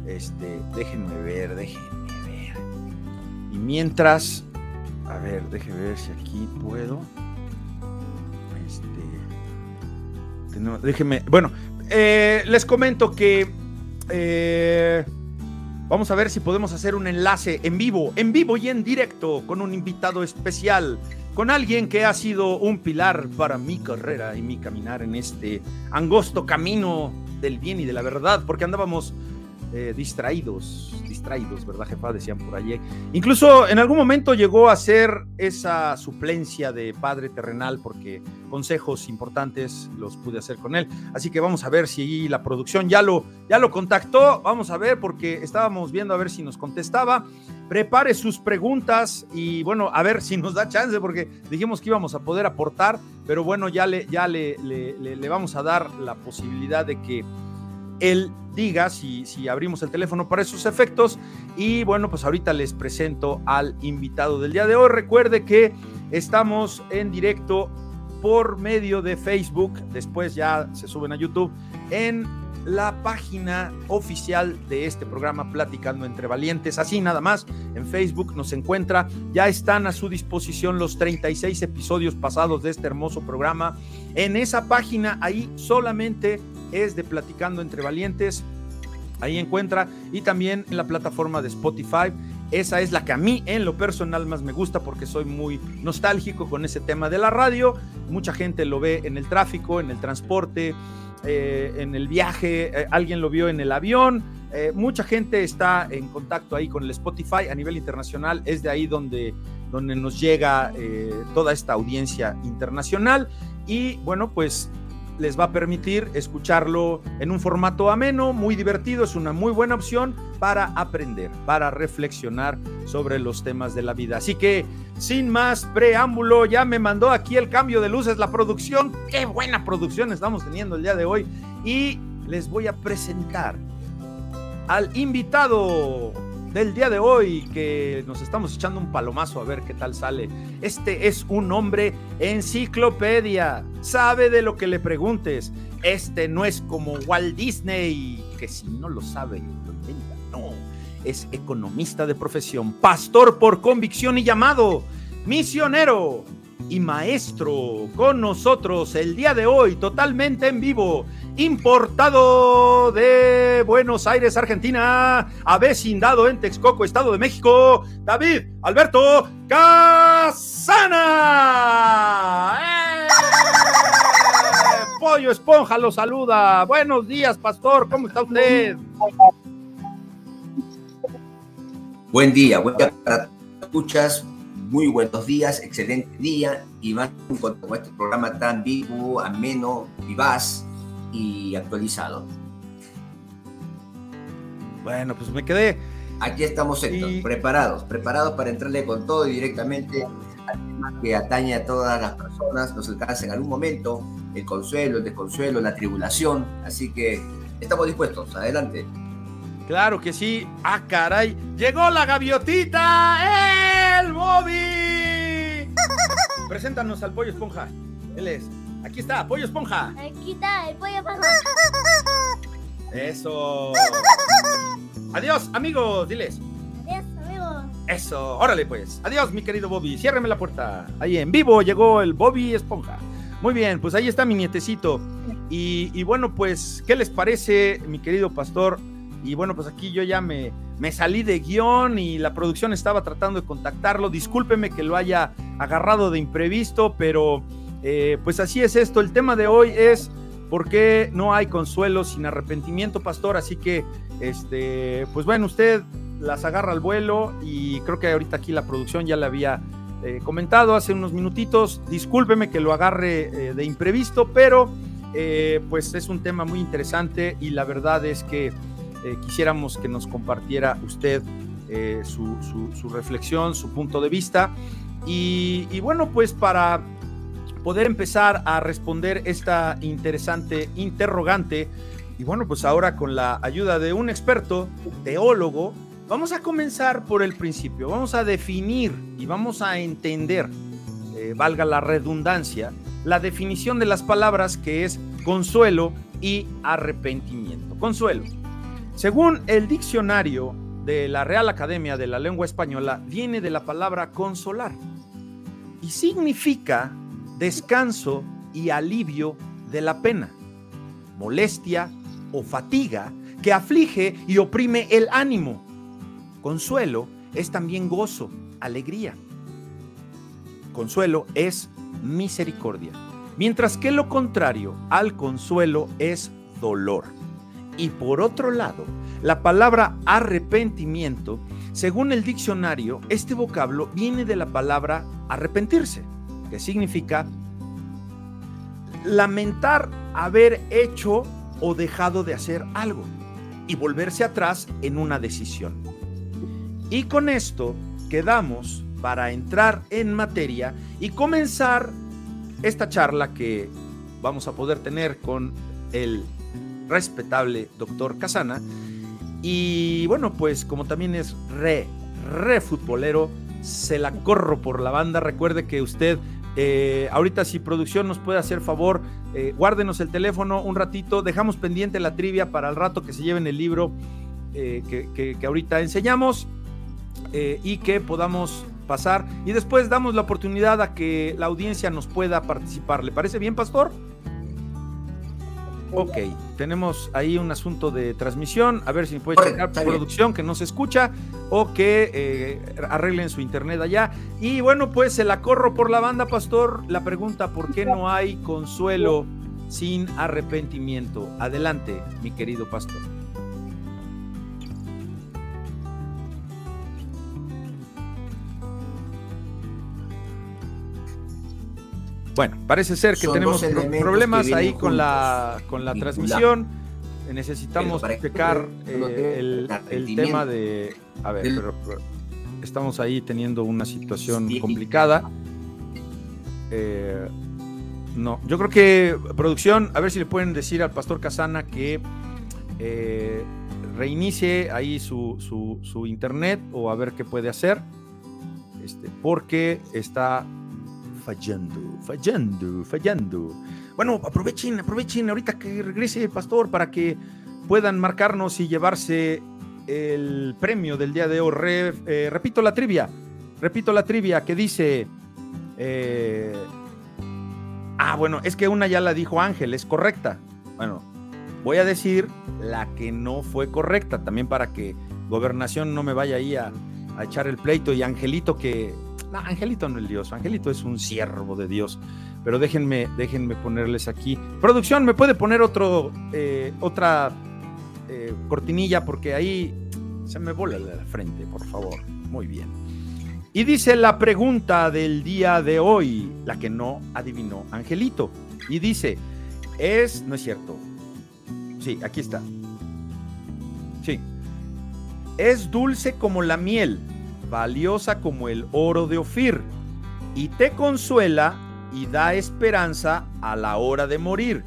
Este, déjenme ver, déjenme ver. Y mientras, a ver, déjeme ver si aquí puedo. Este. déjeme. Bueno, eh, les comento que. Eh, vamos a ver si podemos hacer un enlace en vivo, en vivo y en directo, con un invitado especial, con alguien que ha sido un pilar para mi carrera y mi caminar en este angosto camino del bien y de la verdad, porque andábamos eh, distraídos, distraídos, ¿verdad, jefa? Decían por allí. Incluso en algún momento llegó a ser esa suplencia de padre terrenal porque consejos importantes los pude hacer con él. Así que vamos a ver si la producción ya lo, ya lo contactó. Vamos a ver porque estábamos viendo a ver si nos contestaba. Prepare sus preguntas y bueno, a ver si nos da chance porque dijimos que íbamos a poder aportar, pero bueno, ya le, ya le, le vamos a dar la posibilidad de que él diga si, si abrimos el teléfono para esos efectos. Y bueno, pues ahorita les presento al invitado del día de hoy. Recuerde que estamos en directo por medio de Facebook, después ya se suben a YouTube, en la página oficial de este programa Platicando entre Valientes. Así nada más, en Facebook nos encuentra. Ya están a su disposición los 36 episodios pasados de este hermoso programa. En esa página, ahí solamente es de Platicando entre Valientes. Ahí encuentra y también en la plataforma de Spotify. Esa es la que a mí en lo personal más me gusta porque soy muy nostálgico con ese tema de la radio. Mucha gente lo ve en el tráfico, en el transporte, eh, en el viaje, eh, alguien lo vio en el avión. Eh, mucha gente está en contacto ahí con el Spotify a nivel internacional. Es de ahí donde, donde nos llega toda esta audiencia internacional. Y bueno, pues les va a permitir escucharlo en un formato ameno, muy divertido, es una muy buena opción para aprender, para reflexionar sobre los temas de la vida. Así que, sin más preámbulo, ya me mandó aquí el cambio de luces, la producción, qué buena producción estamos teniendo el día de hoy y les voy a presentar al invitado del día de hoy que nos estamos echando un palomazo a ver qué tal sale. Este es un hombre enciclopedia, sabe de lo que le preguntes. Este no es como Walt Disney, que si no lo sabe, lo inventa. No, es economista de profesión, pastor por convicción y llamado, misionero, y maestro con nosotros el día de hoy, totalmente en vivo, importado de Buenos Aires, Argentina, avecindado en Texcoco, Estado de México, David Alberto Casana. ¡Eh! Pollo Esponja lo saluda. Buenos días, pastor. ¿Cómo está usted? Buen día, buen día para escuchas. Muy buenos días, excelente día y más con este programa tan vivo, ameno, vivaz y actualizado. Bueno, pues me quedé. Aquí estamos y... preparados, preparados para entrarle con todo y directamente al tema que atañe a todas las personas, nos alcanza en algún momento el consuelo, el desconsuelo, la tribulación. Así que estamos dispuestos. Adelante. Claro que sí. Ah, caray. Llegó la gaviotita. El Bobby. Preséntanos al pollo esponja. Él es. Aquí está, pollo esponja. Aquí está, el pollo esponja. Eso. Adiós, amigos. Diles. Adiós, amigos. Eso. Órale, pues. Adiós, mi querido Bobby. Ciérreme la puerta. Ahí en vivo llegó el Bobby esponja. Muy bien, pues ahí está mi nietecito. Y, y bueno, pues, ¿qué les parece, mi querido pastor? Y bueno, pues aquí yo ya me, me salí de guion y la producción estaba tratando de contactarlo. Discúlpeme que lo haya agarrado de imprevisto, pero eh, pues así es esto. El tema de hoy es por qué no hay consuelo sin arrepentimiento, pastor. Así que, este, pues bueno, usted las agarra al vuelo y creo que ahorita aquí la producción ya le había eh, comentado hace unos minutitos. Discúlpeme que lo agarre eh, de imprevisto, pero pues es un tema muy interesante y la verdad es que eh, quisiéramos que nos compartiera usted eh, su, reflexión, su punto de vista. Y, bueno, pues para poder empezar a responder esta interesante interrogante, y bueno, pues ahora con la ayuda de un experto, teólogo, vamos a comenzar por el principio, vamos a definir y vamos a entender, eh, valga la redundancia, la definición de las palabras que es consuelo y arrepentimiento. Consuelo según el diccionario de la Real Academia de la Lengua Española, viene de la palabra consolar y significa descanso y alivio de la pena, molestia o fatiga que aflige y oprime el ánimo. Consuelo es también gozo, alegría. Consuelo es misericordia, mientras que lo contrario al consuelo es dolor. Y por otro lado, la palabra arrepentimiento, según el diccionario, este vocablo viene de la palabra arrepentirse, que significa lamentar haber hecho o dejado de hacer algo y volverse atrás en una decisión. Y con esto quedamos para entrar en materia y comenzar esta charla que vamos a poder tener con el respetable doctor Casana. Y bueno, pues como también es re, re futbolero, se la corro por la banda. Recuerde que usted, eh, ahorita si producción nos puede hacer favor, eh, guárdenos el teléfono un ratito, dejamos pendiente la trivia para el rato que se lleven el libro eh, que, que, ahorita enseñamos y que podamos pasar. Y después damos la oportunidad a que la audiencia nos pueda participar. ¿Le parece bien, pastor? Ok, tenemos ahí un asunto de transmisión. A ver si puede checar producción que no se escucha o que eh, arreglen su internet allá. Y bueno, pues se la corro por la banda, pastor. La pregunta: ¿por qué no hay consuelo sin arrepentimiento? Adelante, mi querido pastor. Bueno, parece ser que tenemos problemas ahí con la, con la transmisión. Necesitamos checar eh, el, tema de... A ver, pero, estamos ahí teniendo una situación complicada. Eh, no, yo creo que producción, a ver si le pueden decir al pastor Casana que eh, reinicie ahí su, su, su, internet o a ver qué puede hacer. Este, porque está fallando, fallando, fallando. Bueno, aprovechen, aprovechen ahorita que regrese el pastor para que puedan marcarnos y llevarse el premio del día de hoy. Eh, repito la trivia, repito la trivia que dice, Eh, ah, bueno, es que una ya la dijo Ángel, es correcta. Bueno, voy a decir la que no fue correcta, también para que gobernación no me vaya ahí a, a echar el pleito y Angelito que... No, Angelito no es Dios, Angelito es un siervo de Dios. Pero déjenme, déjenme ponerles aquí. Producción, ¿me puede poner otro, eh, otra eh, cortinilla? Porque ahí se me bola la frente, por favor. Muy bien. Y dice la pregunta del día de hoy, la que no adivinó Angelito. Y dice, es, no es cierto. Sí, aquí está. Sí. Es dulce como la miel, valiosa como el oro de Ofir, y te consuela y da esperanza a la hora de morir.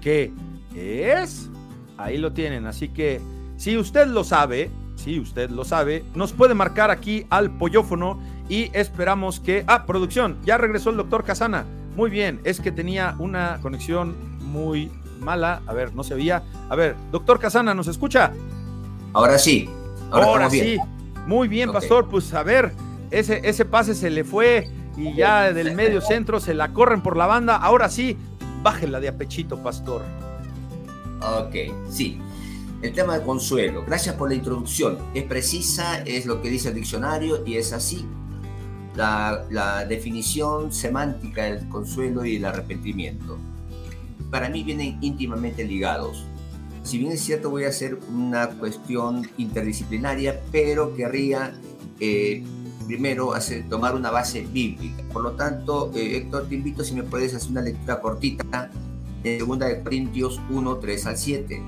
¿Qué es? Ahí lo tienen, así que si usted lo sabe, si usted lo sabe, nos puede marcar aquí al pollófono y esperamos que... Ah, producción, ya regresó el doctor Casana. Muy bien, es que tenía una conexión muy mala. A ver, no se veía. A ver, doctor Casana, ¿nos escucha? Ahora sí. Ahora, sí. Muy bien, pastor. Pues a ver, ese, ese pase se le fue y ya del medio centro se la corren por la banda. Ahora sí, bájela de apechito, pastor. Ok, sí. El tema de consuelo. Gracias por la introducción. Es precisa, es lo que dice el diccionario y es así. La, la definición semántica del consuelo y el arrepentimiento. Para mí vienen íntimamente ligados. Si bien es cierto, voy a hacer una cuestión interdisciplinaria, pero querría eh, primero hacer, tomar una base bíblica. Por lo tanto, eh, Héctor, te invito si me puedes hacer una lectura cortita de 2 de Corintios 1, 3 al 7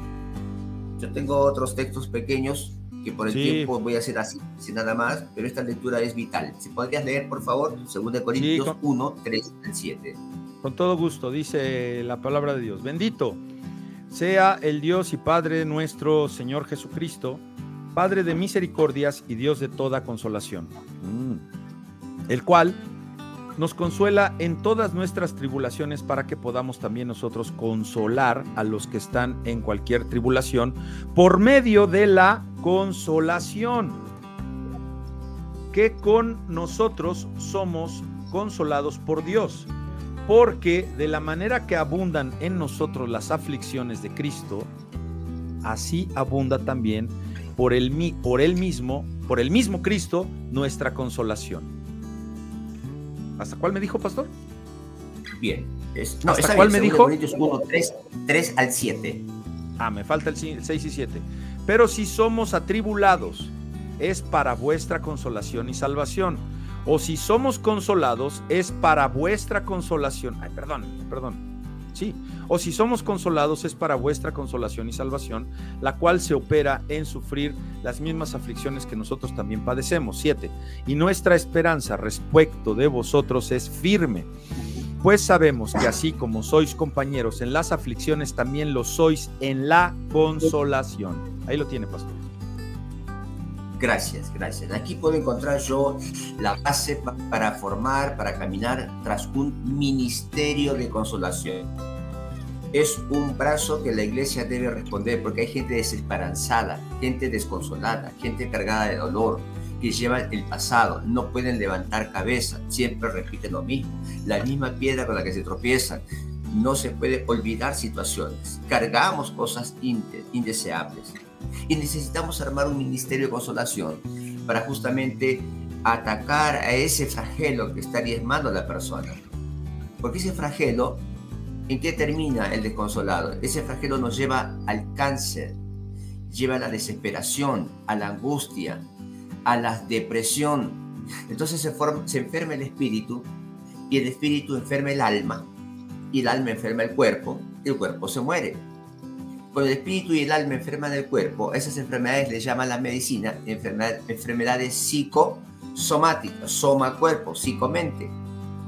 yo tengo otros textos pequeños que por el tiempo voy a hacer así, sin nada más, pero esta lectura es vital. Si podrías leer, por favor, 2 Corintios 1, 3 al 7. Con todo gusto, dice la palabra de Dios. Bendito sea el Dios y Padre nuestro Señor Jesucristo, Padre de misericordias y Dios de toda consolación, mm. el cual nos consuela en todas nuestras tribulaciones para que podamos también nosotros consolar a los que están en cualquier tribulación por medio de la consolación, que con nosotros somos consolados por Dios, porque de la manera que abundan en nosotros las aflicciones de Cristo, así abunda también por el, por él mismo, por el mismo Cristo, nuestra consolación. ¿Hasta cuál me dijo, pastor? Bien. ¿Hasta cuál me dijo? 3, al 7. Ah, me falta el 6 y 7. Pero si somos atribulados, es para vuestra consolación y salvación. O si somos consolados, es para vuestra consolación. Ay, perdón, perdón. Sí, o si somos consolados es para vuestra consolación y salvación, la cual se opera en sufrir las mismas aflicciones que nosotros también padecemos. Siete, y nuestra esperanza respecto de vosotros es firme, pues sabemos que así como sois compañeros en las aflicciones, también lo sois en la consolación. Ahí lo tiene, pastor. Gracias, gracias. Aquí puedo encontrar yo la base para formar, para caminar tras un ministerio de consolación. Es un brazo que la iglesia debe responder porque hay gente desesperanzada, gente desconsolada, gente cargada de dolor, que llevan el pasado, no pueden levantar cabeza, siempre repiten lo mismo, la misma piedra con la que se tropiezan. No se puede olvidar situaciones, cargamos cosas indeseables y necesitamos armar un ministerio de consolación para justamente atacar a ese flagelo que está diezmando a la persona. Porque ese flagelo, ¿en qué termina el desconsolado? Ese flagelo nos lleva al cáncer, lleva a la desesperación, a la angustia, a la depresión. Entonces se, se enferma el espíritu y el espíritu enferma el alma y el alma enferma el cuerpo y el cuerpo se muere. Cuando el espíritu y el alma enferman el cuerpo, esas enfermedades le llaman la medicina enfermedades psicosomáticas, soma cuerpo, psicomente.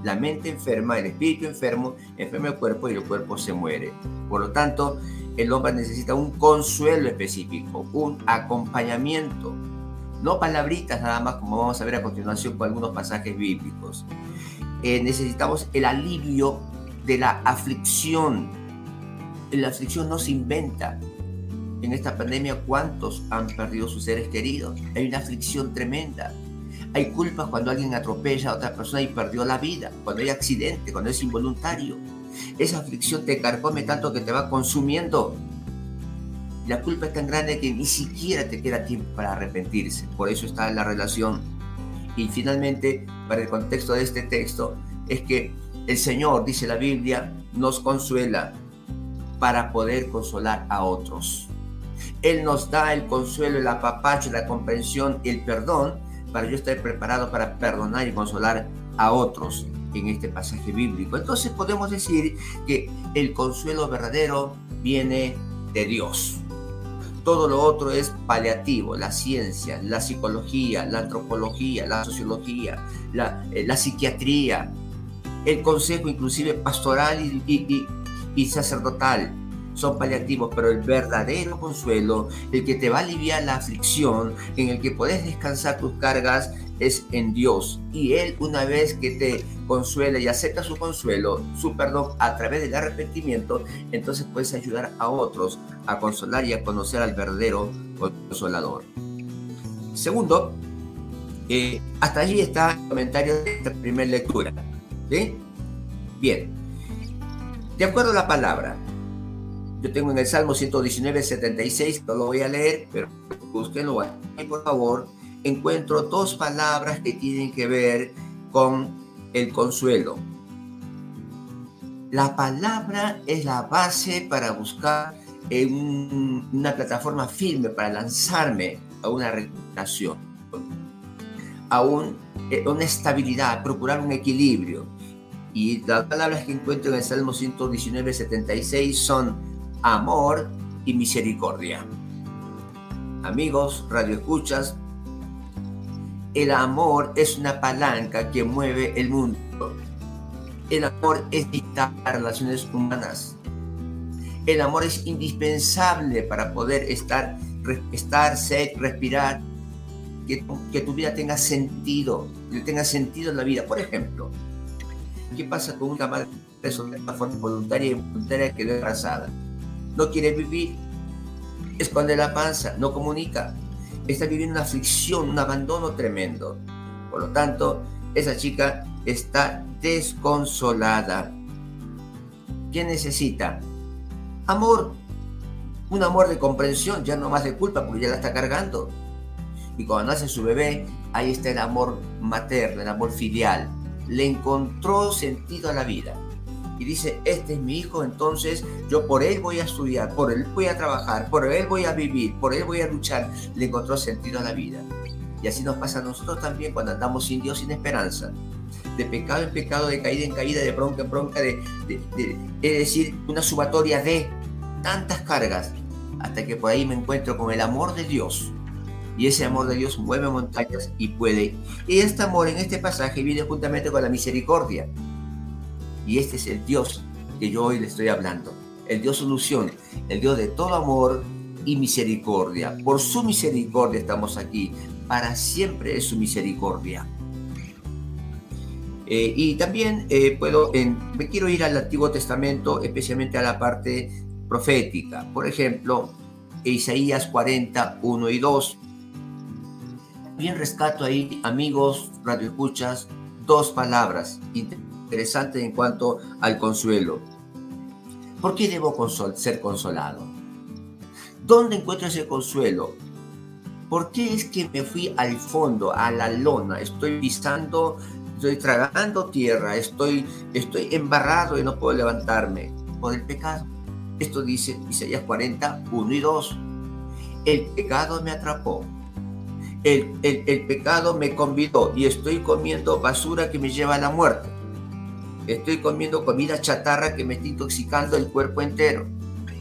La mente enferma, el espíritu enfermo, enferma el cuerpo y el cuerpo se muere. Por lo tanto, el hombre necesita un consuelo específico, un acompañamiento, no palabritas nada más como vamos a ver a continuación con algunos pasajes bíblicos. Eh, necesitamos el alivio de la aflicción la aflicción no se inventa. En esta pandemia, ¿cuántos han perdido sus seres queridos? Hay una aflicción tremenda. Hay culpas cuando alguien atropella a otra persona y perdió la vida, cuando hay accidente, cuando es involuntario. Esa aflicción te carcome tanto que te va consumiendo. La culpa es tan grande que ni siquiera te queda tiempo para arrepentirse. Por eso está la relación. Y finalmente, para el contexto de este texto, es que el Señor, dice la Biblia, nos consuela para poder consolar a otros. Él nos da el consuelo, el apapacho, la comprensión y el perdón para yo estar preparado para perdonar y consolar a otros en este pasaje bíblico. Entonces podemos decir que el consuelo verdadero viene de Dios. Todo lo otro es paliativo, la ciencia, la psicología, la antropología, la sociología, la, eh, psiquiatría, el consejo inclusive pastoral y, y sacerdotal son paliativos, pero el verdadero consuelo, el que te va a aliviar la aflicción, en el que puedes descansar tus cargas, es en Dios. Y Él, una vez que te consuela y acepta su consuelo, su perdón a través del arrepentimiento, entonces puedes ayudar a otros a consolar y a conocer al verdadero consolador. Segundo, eh, hasta allí está el comentario de esta primera lectura. Bien, de acuerdo a la palabra, yo tengo en el Salmo 119, 76, no lo voy a leer, pero búsquenlo ahí, por favor. Encuentro dos palabras que tienen que ver con el consuelo. La palabra es la base para buscar en una plataforma firme para lanzarme a una relación, a eh, una estabilidad, procurar un equilibrio. Y las palabras que encuentro en el Salmo 119, 76 son amor y misericordia. Amigos, radioescuchas, el amor es una palanca que mueve el mundo. El amor es vital para relaciones humanas. El amor es indispensable para poder estar, estar ser, respirar, que, que tu vida tenga sentido, que tenga sentido en la vida. Por ejemplo, ¿qué pasa con una madre de forma voluntaria y involuntaria que quedó embarazada? no quiere vivir, esconde la panza, no comunica, está viviendo una aflicción, un abandono tremendo. Por lo tanto, esa chica está desconsolada. ¿Qué necesita? Amor, un amor de comprensión, ya no más de culpa, porque ya la está cargando. Y cuando nace su bebé, ahí está el amor materno, el amor filial. Le encontró sentido a la vida y dice, este es mi hijo, entonces yo por él voy a estudiar, por él voy a trabajar, por él voy a vivir, por él voy a luchar, le encontró sentido a la vida. Y así nos pasa a nosotros también cuando andamos sin Dios, sin esperanza. De pecado en pecado, de caída en caída, de bronca en bronca, de, es decir, una sumatoria de tantas cargas, hasta que por ahí me encuentro con el amor de Dios. Y ese amor de Dios mueve montañas y puede. Y este amor en este pasaje viene juntamente con la misericordia. Y este es el Dios que yo hoy le estoy hablando. El Dios solución, el Dios de todo amor y misericordia. Por su misericordia estamos aquí. Para siempre es su misericordia. Eh, y también eh, puedo, me quiero ir al Antiguo Testamento, especialmente a la parte profética. Por ejemplo, Isaías 40, 1 y 2. Bien rescato ahí, amigos, radioescuchas, dos palabras interesante en cuanto al consuelo. ¿Por qué debo ser consolado? ¿Dónde encuentro ese consuelo? ¿Por qué es que me fui al fondo, a la lona? Estoy pisando, estoy tragando tierra, estoy, estoy embarrado y no puedo levantarme por el pecado. Esto dice Isaías 40, 1 y 2. El pecado me atrapó. El, el, el pecado me convidó y estoy comiendo basura que me lleva a la muerte. Estoy comiendo comida chatarra que me está intoxicando el cuerpo entero.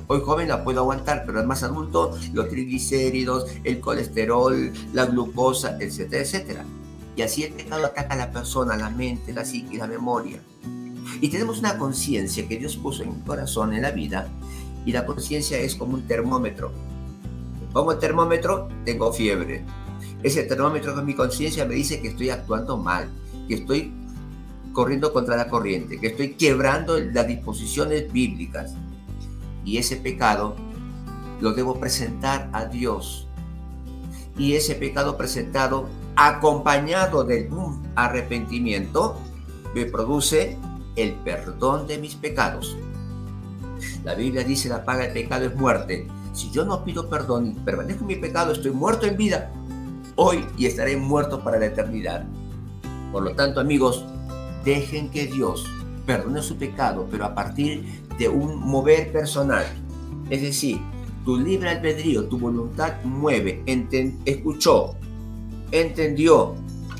Hoy joven la puedo aguantar, pero más adulto, los triglicéridos, el colesterol, la glucosa, etcétera, etcétera. Y así el pecado ataca a la persona, la mente, la psique, la memoria. Y tenemos una conciencia que Dios puso en el corazón, en la vida, y la conciencia es como un termómetro. El termómetro, tengo fiebre. Ese termómetro con mi conciencia me dice que estoy actuando mal, que estoy corriendo contra la corriente, que estoy quebrando las disposiciones bíblicas. Y ese pecado lo debo presentar a Dios. y ese pecado presentado acompañado de un arrepentimiento me produce el perdón de mis pecados. La Biblia dice la paga del pecado es muerte. Si yo no pido perdón y permanezco en mi pecado, estoy muerto en vida hoy y estaré muerto para la eternidad. Por lo tanto, amigos, dejen que Dios perdone su pecado, pero a partir de un mover personal. Es decir, tu libre albedrío, tu voluntad mueve, escuchó, entendió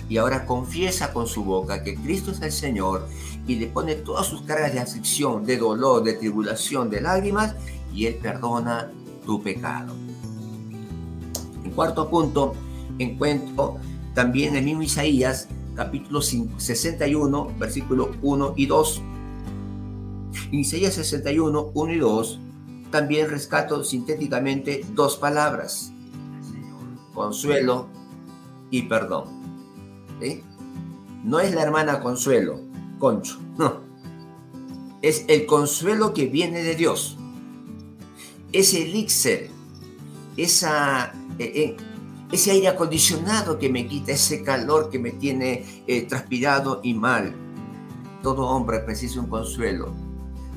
y ahora confiesa con su boca que Cristo es el Señor y le pone todas sus cargas de aflicción, de dolor, de tribulación, de lágrimas y Él perdona tu pecado. En cuarto punto, encuentro también el mismo Isaías, capítulo 61, versículo 1 y 2. En Isaías 61, 1 y 2, también rescato sintéticamente dos palabras, consuelo y perdón. No es la hermana consuelo, concho, no. Es el consuelo que viene de Dios. Ese elixir, esa, eh, eh, ese aire acondicionado que me quita ese calor que me tiene eh, transpirado y mal. Todo hombre precisa un consuelo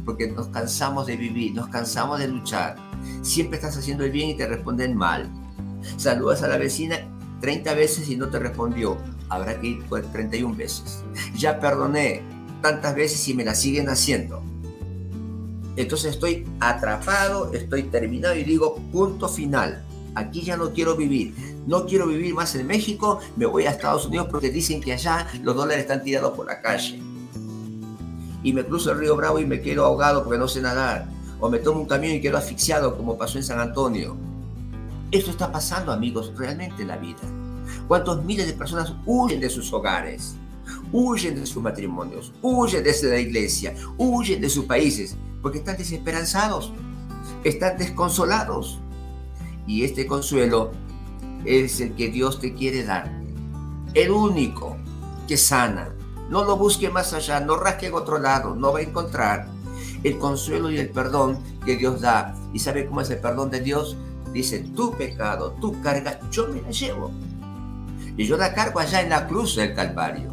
porque nos cansamos de vivir, nos cansamos de luchar. Siempre estás haciendo el bien y te responden mal. Saludas a la vecina 30 veces y no te respondió. Habrá que ir 31 veces. Ya perdoné tantas veces y me la siguen haciendo. Entonces estoy atrapado, estoy terminado y digo, punto final. Aquí ya no quiero vivir. No quiero vivir más en México, me voy a Estados Unidos porque dicen que allá los dólares están tirados por la calle y me cruzo el río Bravo y me quedo ahogado porque no sé nadar. O me tomo un camión y quedo asfixiado como pasó en San Antonio. Esto está pasando, amigos, realmente en la vida. ¿Cuántos miles de personas huyen de sus hogares? Huyen de sus matrimonios, huyen desde la iglesia, huyen de sus países, porque están desesperanzados, están desconsolados. Y este consuelo es el que Dios te quiere dar. El único que sana, no lo busque más allá, no rasque en otro lado, no va a encontrar el consuelo y el perdón que Dios da. ¿Y sabe cómo es el perdón de Dios? Dice, tu pecado, tu carga, yo me la llevo. Y yo la cargo allá en la cruz del Calvario.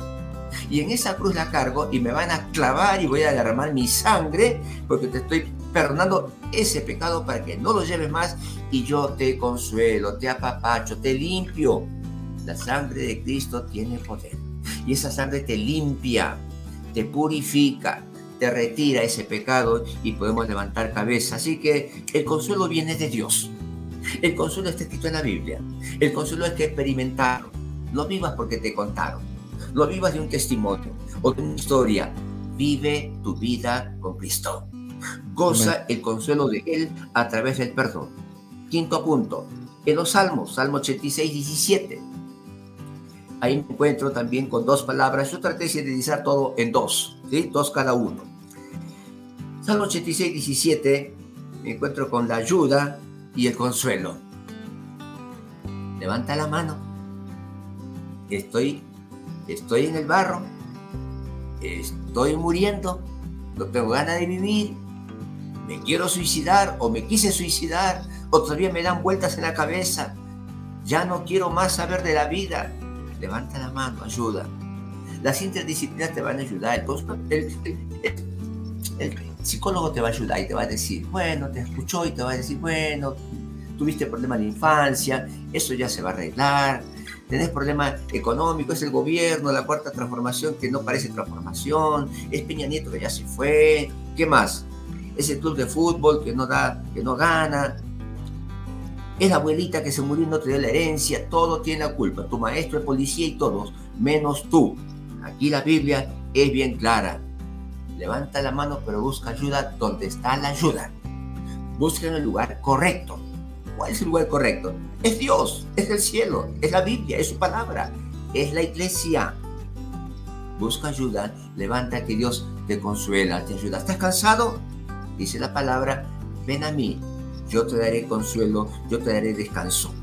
Y en esa cruz la cargo y me van a clavar y voy a derramar mi sangre porque te estoy perdonando ese pecado para que no lo lleves más y yo te consuelo, te apapacho, te limpio. La sangre de Cristo tiene poder y esa sangre te limpia, te purifica, te retira ese pecado y podemos levantar cabeza. Así que el consuelo viene de Dios. El consuelo está escrito en la Biblia. El consuelo es que experimentarlo. No vivas porque te contaron. No vivas de un testimonio o de una historia. Vive tu vida con Cristo. Goza el consuelo de Él a través del perdón. Quinto punto. En los Salmos, Salmo 86, 17 ahí me encuentro también con dos palabras. Yo traté de sintetizar todo en dos, ¿sí? Dos cada uno. Salmo 86, 17, me encuentro con la ayuda y el consuelo. Levanta la mano. Estoy, estoy en el barro. Estoy muriendo. No tengo ganas de vivir. Me quiero suicidar o me quise suicidar o todavía me dan vueltas en la cabeza. Ya no quiero más saber de la vida levanta la mano, ayuda. Las interdisciplinas te van a ayudar. El, psicólogo te va a ayudar y te va a decir, bueno, te escuchó y te va a decir, bueno, tuviste problemas de infancia, eso ya se va a arreglar. Tenés problemas económicos, es el gobierno, la cuarta transformación que no parece transformación, es Peña Nieto que ya se fue, ¿qué más? Es el club de fútbol que no da, que no gana, es la abuelita que se murió y no te dio la herencia, todo tiene la culpa, tu maestro, el policía y todos, menos tú. Aquí la Biblia es bien clara. Levanta la mano, pero busca ayuda donde está la ayuda. Busca en el lugar correcto. ¿Cuál es el lugar correcto? Es Dios, es el cielo, es la Biblia, es su palabra, es la iglesia. Busca ayuda, levanta que Dios te consuela, te ayuda. ¿Estás cansado? Dice la palabra, ven a mí, yo te daré consuelo, yo te daré descanso.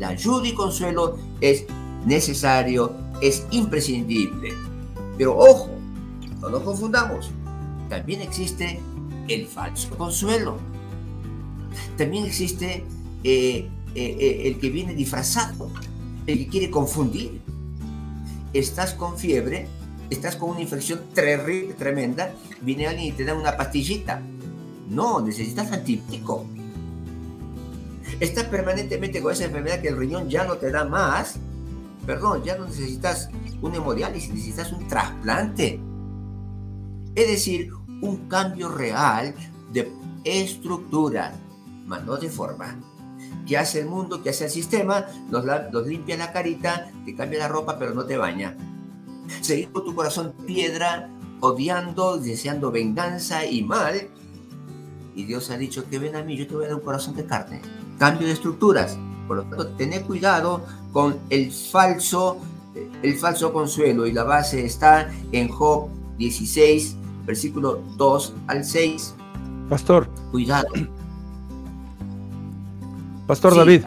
La ayuda y consuelo es necesario, es imprescindible. Pero ojo, no nos confundamos. También existe el falso consuelo. También existe eh, eh, eh, el que viene disfrazado, el que quiere confundir. Estás con fiebre, estás con una infección terrible, tremenda, viene alguien y te da una pastillita. No, necesitas antibiótico. Estás permanentemente con esa enfermedad que el riñón ya no te da más. Perdón, ya no necesitas un hemodiálisis, necesitas un trasplante. Es decir, un cambio real de estructura, más no de forma. ¿Qué hace el mundo? ¿Qué hace el sistema? Nos, limpia la carita, te cambia la ropa, pero no te baña. Seguir con tu corazón piedra, odiando, deseando venganza y mal. Y Dios ha dicho que ven a mí, yo te voy a dar un corazón de carne. Cambio de estructuras. Por lo tanto, tener cuidado con el falso, el falso consuelo. Y la base está en Job 16, versículo 2 al 6. Pastor. Cuidado. Pastor David.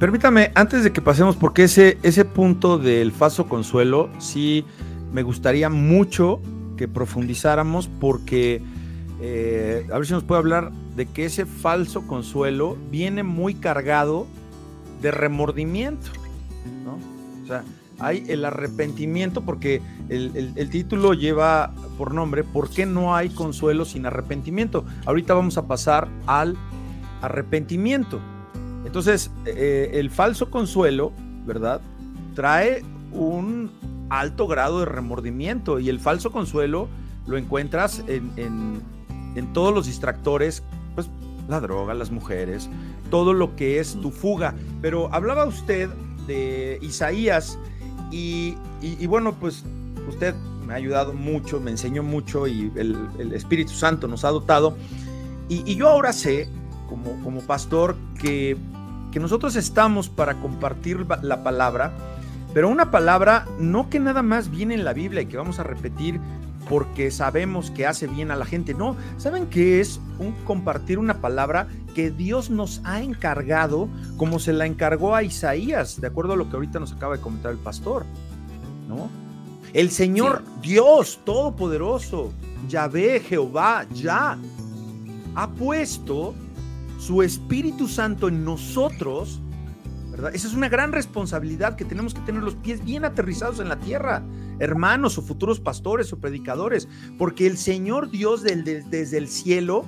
Permítame, antes de que pasemos, porque ese, ese punto del falso consuelo, sí me gustaría mucho que profundizáramos, porque eh, a ver si nos puede hablar de que ese falso consuelo viene muy cargado de remordimiento, ¿no? O sea, hay el arrepentimiento, porque el, título lleva por nombre, ¿por qué no hay consuelo sin arrepentimiento? Ahorita vamos a pasar al arrepentimiento. Entonces, eh, el falso consuelo, ¿verdad? Trae un alto grado de remordimiento y el falso consuelo lo encuentras en, en todos los distractores, pues la droga, las mujeres, todo lo que es tu fuga. Pero hablaba usted de Isaías y, bueno, pues usted me ha ayudado mucho, me enseñó mucho y el, Espíritu Santo nos ha dotado. Y, yo ahora sé, como, como pastor, que, que nosotros estamos para compartir la palabra, pero una palabra no que nada más viene en la Biblia y que vamos a repetir porque sabemos que hace bien a la gente. No, ¿saben qué es un compartir una palabra que Dios nos ha encargado como se la encargó a Isaías, de acuerdo a lo que ahorita nos acaba de comentar el pastor? ¿No? El Señor Dios Todopoderoso, Yahvé, Jehová, ya, ha puesto su Espíritu Santo en nosotros esa es una gran responsabilidad que tenemos que tener los pies bien aterrizados en la tierra, hermanos o futuros pastores o predicadores, porque el Señor Dios desde el cielo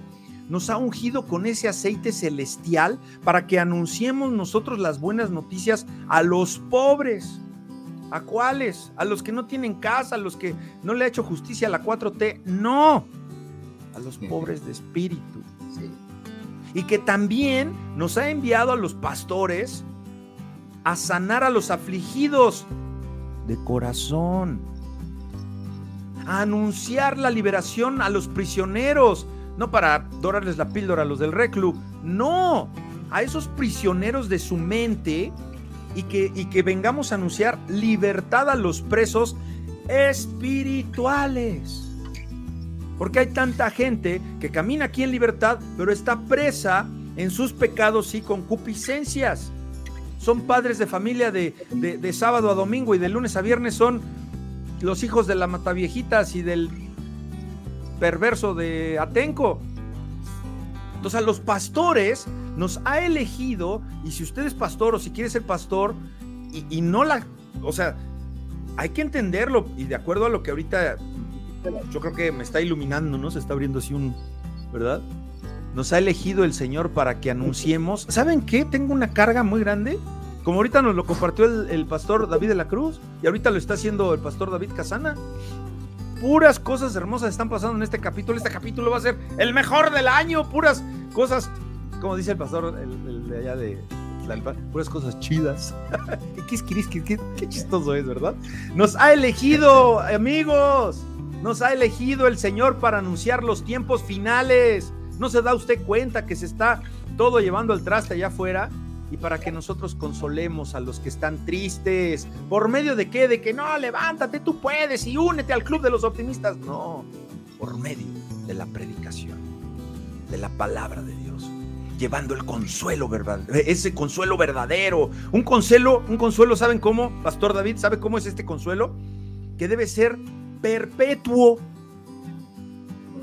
nos ha ungido con ese aceite celestial para que anunciemos nosotros las buenas noticias a los pobres. ¿A cuáles? A los que no tienen casa, a los que no le ha hecho justicia a la 4T. No, a los pobres de espíritu. Y que también nos ha enviado a los pastores a sanar a los afligidos de corazón, a anunciar la liberación a los prisioneros, no para dorarles la píldora a los del reclu, no, a esos prisioneros de su mente y que, y que vengamos a anunciar libertad a los presos espirituales. Porque hay tanta gente que camina aquí en libertad, pero está presa en sus pecados y concupiscencias son padres de familia de, sábado a domingo y de lunes a viernes son los hijos de la Mataviejitas y del perverso de Atenco. Entonces a los pastores nos ha elegido, y si usted es pastor o si quiere ser pastor, y, no la, o sea, hay que entenderlo, y de acuerdo a lo que ahorita, yo creo que me está iluminando, ¿no? Se está abriendo así un, ¿verdad? nos ha elegido el Señor para que anunciemos. ¿Saben qué? Tengo una carga muy grande. Como ahorita nos lo compartió el, pastor David de la Cruz y ahorita lo está haciendo el pastor David Casana. Puras cosas hermosas están pasando en este capítulo. Este capítulo va a ser el mejor del año. Puras cosas, como dice el pastor el, de allá de puras cosas chidas. <laughs> ¿Qué, qué, qué chistoso es, ¿verdad? Nos ha elegido, amigos. Nos ha elegido el Señor para anunciar los tiempos finales ¿No se da usted cuenta que se está todo llevando al traste allá afuera? Y para que nosotros consolemos a los que están tristes. ¿Por medio de qué? De que no, levántate, tú puedes y únete al club de los optimistas. No, por medio de la predicación, de la palabra de Dios llevando el consuelo verdadero, ese consuelo verdadero, un consuelo, un consuelo, ¿saben cómo? Pastor David, ¿sabe cómo es este consuelo? Que debe ser perpetuo,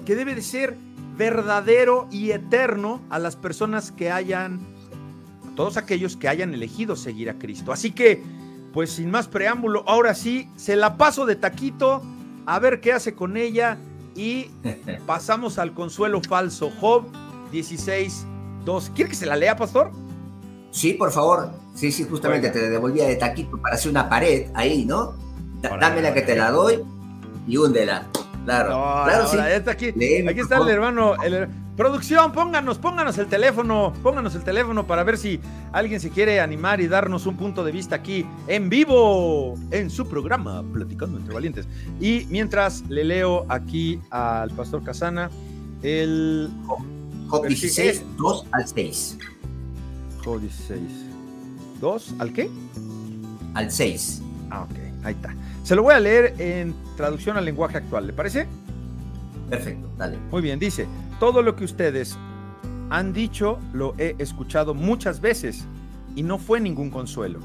que debe de ser verdadero y eterno a las personas que hayan todos aquellos que hayan elegido seguir a Cristo. Así que, pues sin más preámbulo, ahora sí, se la paso de taquito a ver qué hace con ella y <laughs> pasamos al consuelo falso. Job 16, 2. ¿Quiere que se la lea, pastor? Sí, por favor. Sí, sí, justamente te devolvía de taquito para hacer una pared ahí, ¿no? dame la que te la doy y húndela. Claro, claro, sí. Está aquí, aquí está el hermano, Producción, pónganos, pónganos el teléfono, pónganos el teléfono para ver si alguien se quiere animar y darnos un punto de vista aquí en vivo en su programa Platicando entre Valientes. Y mientras le leo aquí al pastor Casana el Job 16, 2 al 6. Job 16. ¿2 al qué? Al 6. Ah, ok, ahí está. Se lo voy a leer en traducción al lenguaje actual, ¿le parece? Perfecto, dale. Muy bien, dice, todo lo que ustedes han dicho lo he escuchado muchas veces y no fue ningún consuelo.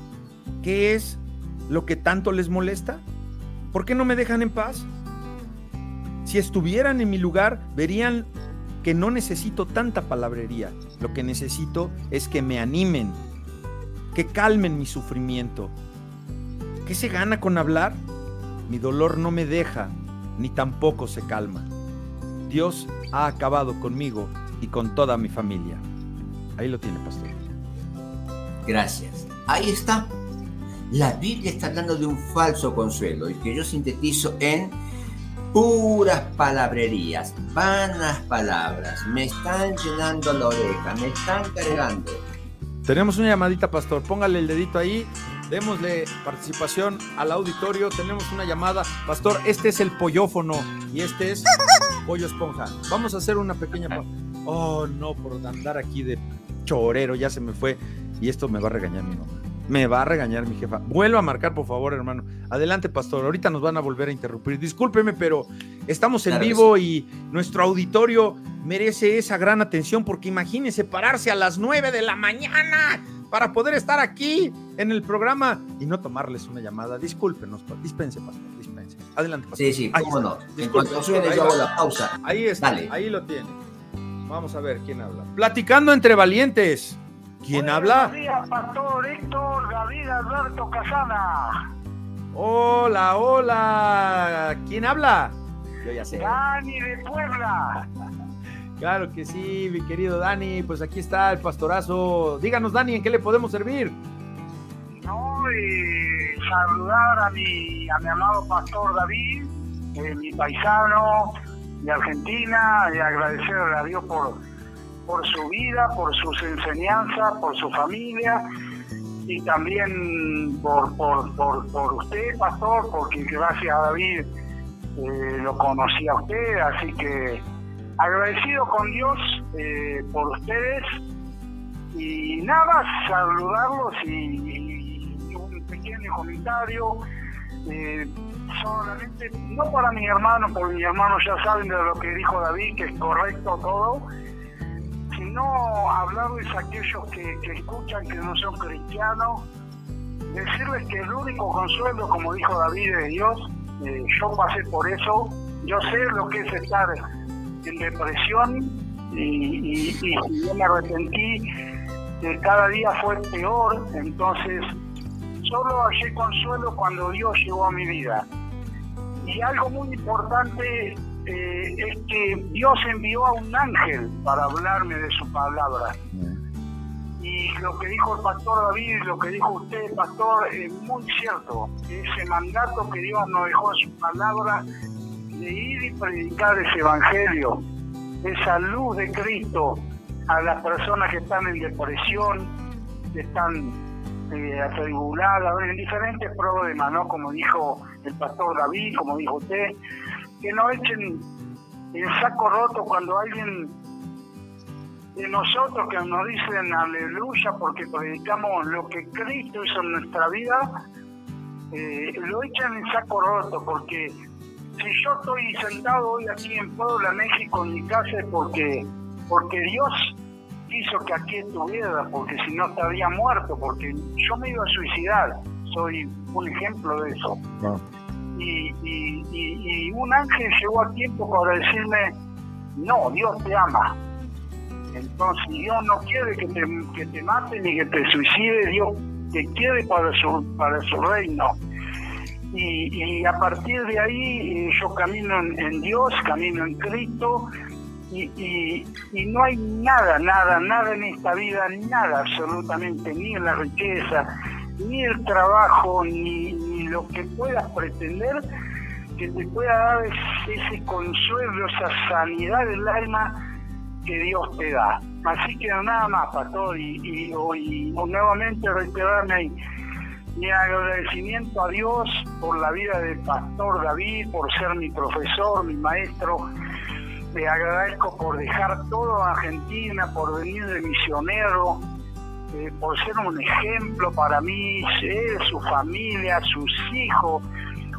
¿Qué es lo que tanto les molesta? ¿Por qué no me dejan en paz? Si estuvieran en mi lugar, verían que no necesito tanta palabrería. Lo que necesito es que me animen, que calmen mi sufrimiento. ¿Qué se gana con hablar? Mi dolor no me deja, ni tampoco se calma. Dios ha acabado conmigo y con toda mi familia. Ahí lo tiene, pastor. Gracias. Ahí está. La Biblia está hablando de un falso consuelo y que yo sintetizo en puras palabrerías, vanas palabras. Me están llenando la oreja, me están cargando. Tenemos una llamadita, pastor. Póngale el dedito ahí. Démosle participación al auditorio. Tenemos una llamada. Pastor, este es el pollófono y este es pollo esponja. Vamos a hacer una pequeña. Oh, no, por andar aquí de chorero, ya se me fue. Y esto me va a regañar mi mamá. Me va a regañar mi jefa. Vuelva a marcar, por favor, hermano. Adelante, pastor. Ahorita nos van a volver a interrumpir. Discúlpeme, pero estamos en vivo y nuestro auditorio merece esa gran atención porque imagínese pararse a las 9 de la mañana para poder estar aquí en el programa y no tomarles una llamada. Discúlpenos, dispense, pastor, dispense. Adelante, pastor. Sí, sí, cómo no. En cuanto suene, yo hago la pausa. Ahí está, ahí lo tiene. Vamos a ver quién habla. Platicando entre valientes. ¿Quién habla? Buenos días, pastor Héctor David Alberto Casana. Hola, hola. ¿Quién habla? Yo ya sé. Dani de Puebla. Claro que sí, mi querido Dani. Pues aquí está el pastorazo. Díganos, Dani, ¿en qué le podemos servir? No, y saludar a mi, a mi amado pastor David, eh, mi paisano de Argentina, y agradecerle a Dios por, por su vida, por sus enseñanzas, por su familia y también por, por, por, usted, pastor, porque gracias a David eh, lo conocí a usted, así que agradecido con Dios eh, por ustedes. Y nada más saludarlos y, un pequeño comentario. Eh, solamente no para mi hermano porque mis hermanos ya saben de lo que dijo David que es correcto todo sino hablarles a aquellos que, escuchan que no son cristianos decirles que el único consuelo como dijo David de Dios. Eh, yo pasé por eso. Yo sé lo que es estar depresión y, yo me arrepentí que cada día fue peor, entonces solo hallé consuelo cuando Dios llegó a mi vida. Y algo muy importante eh, es que Dios envió a un ángel para hablarme de su palabra. Y lo que dijo el pastor David, lo que dijo usted, pastor, es muy cierto. Ese mandato que Dios nos dejó en su palabra de ir y predicar ese evangelio, esa luz de Cristo a las personas que están en depresión, que están eh, atribuladas, en diferentes problemas, ¿no? Como dijo el pastor David, como dijo usted, que no echen el saco roto cuando alguien de nosotros que nos dicen aleluya porque predicamos lo que Cristo hizo en nuestra vida, eh, lo echan en saco roto porque si yo estoy sentado hoy aquí en Puebla, México, en mi casa, es porque, porque Dios quiso que aquí estuviera, porque si no estaría muerto, porque yo me iba a suicidar, soy un ejemplo de eso. Y, y, un ángel llegó a tiempo para decirme, no, Dios te ama. Entonces Dios no quiere que te, que te mate ni que te suicide, Dios te quiere para su, para su reino. Y, a partir de ahí eh, yo camino en, Dios, camino en Cristo y, y, no hay nada, nada, nada en esta vida, nada absolutamente, ni en la riqueza, ni el trabajo, ni, ni lo que puedas pretender que te pueda dar ese consuelo, esa sanidad del alma que Dios te da. Así que nada más, Pastor, y, y, y nuevamente reiterarme mi agradecimiento a Dios por la vida del Pastor David, por ser mi profesor, mi maestro. Le agradezco por dejar todo en Argentina, por venir de misionero, eh, por ser un ejemplo para mí, él, su familia, sus hijos,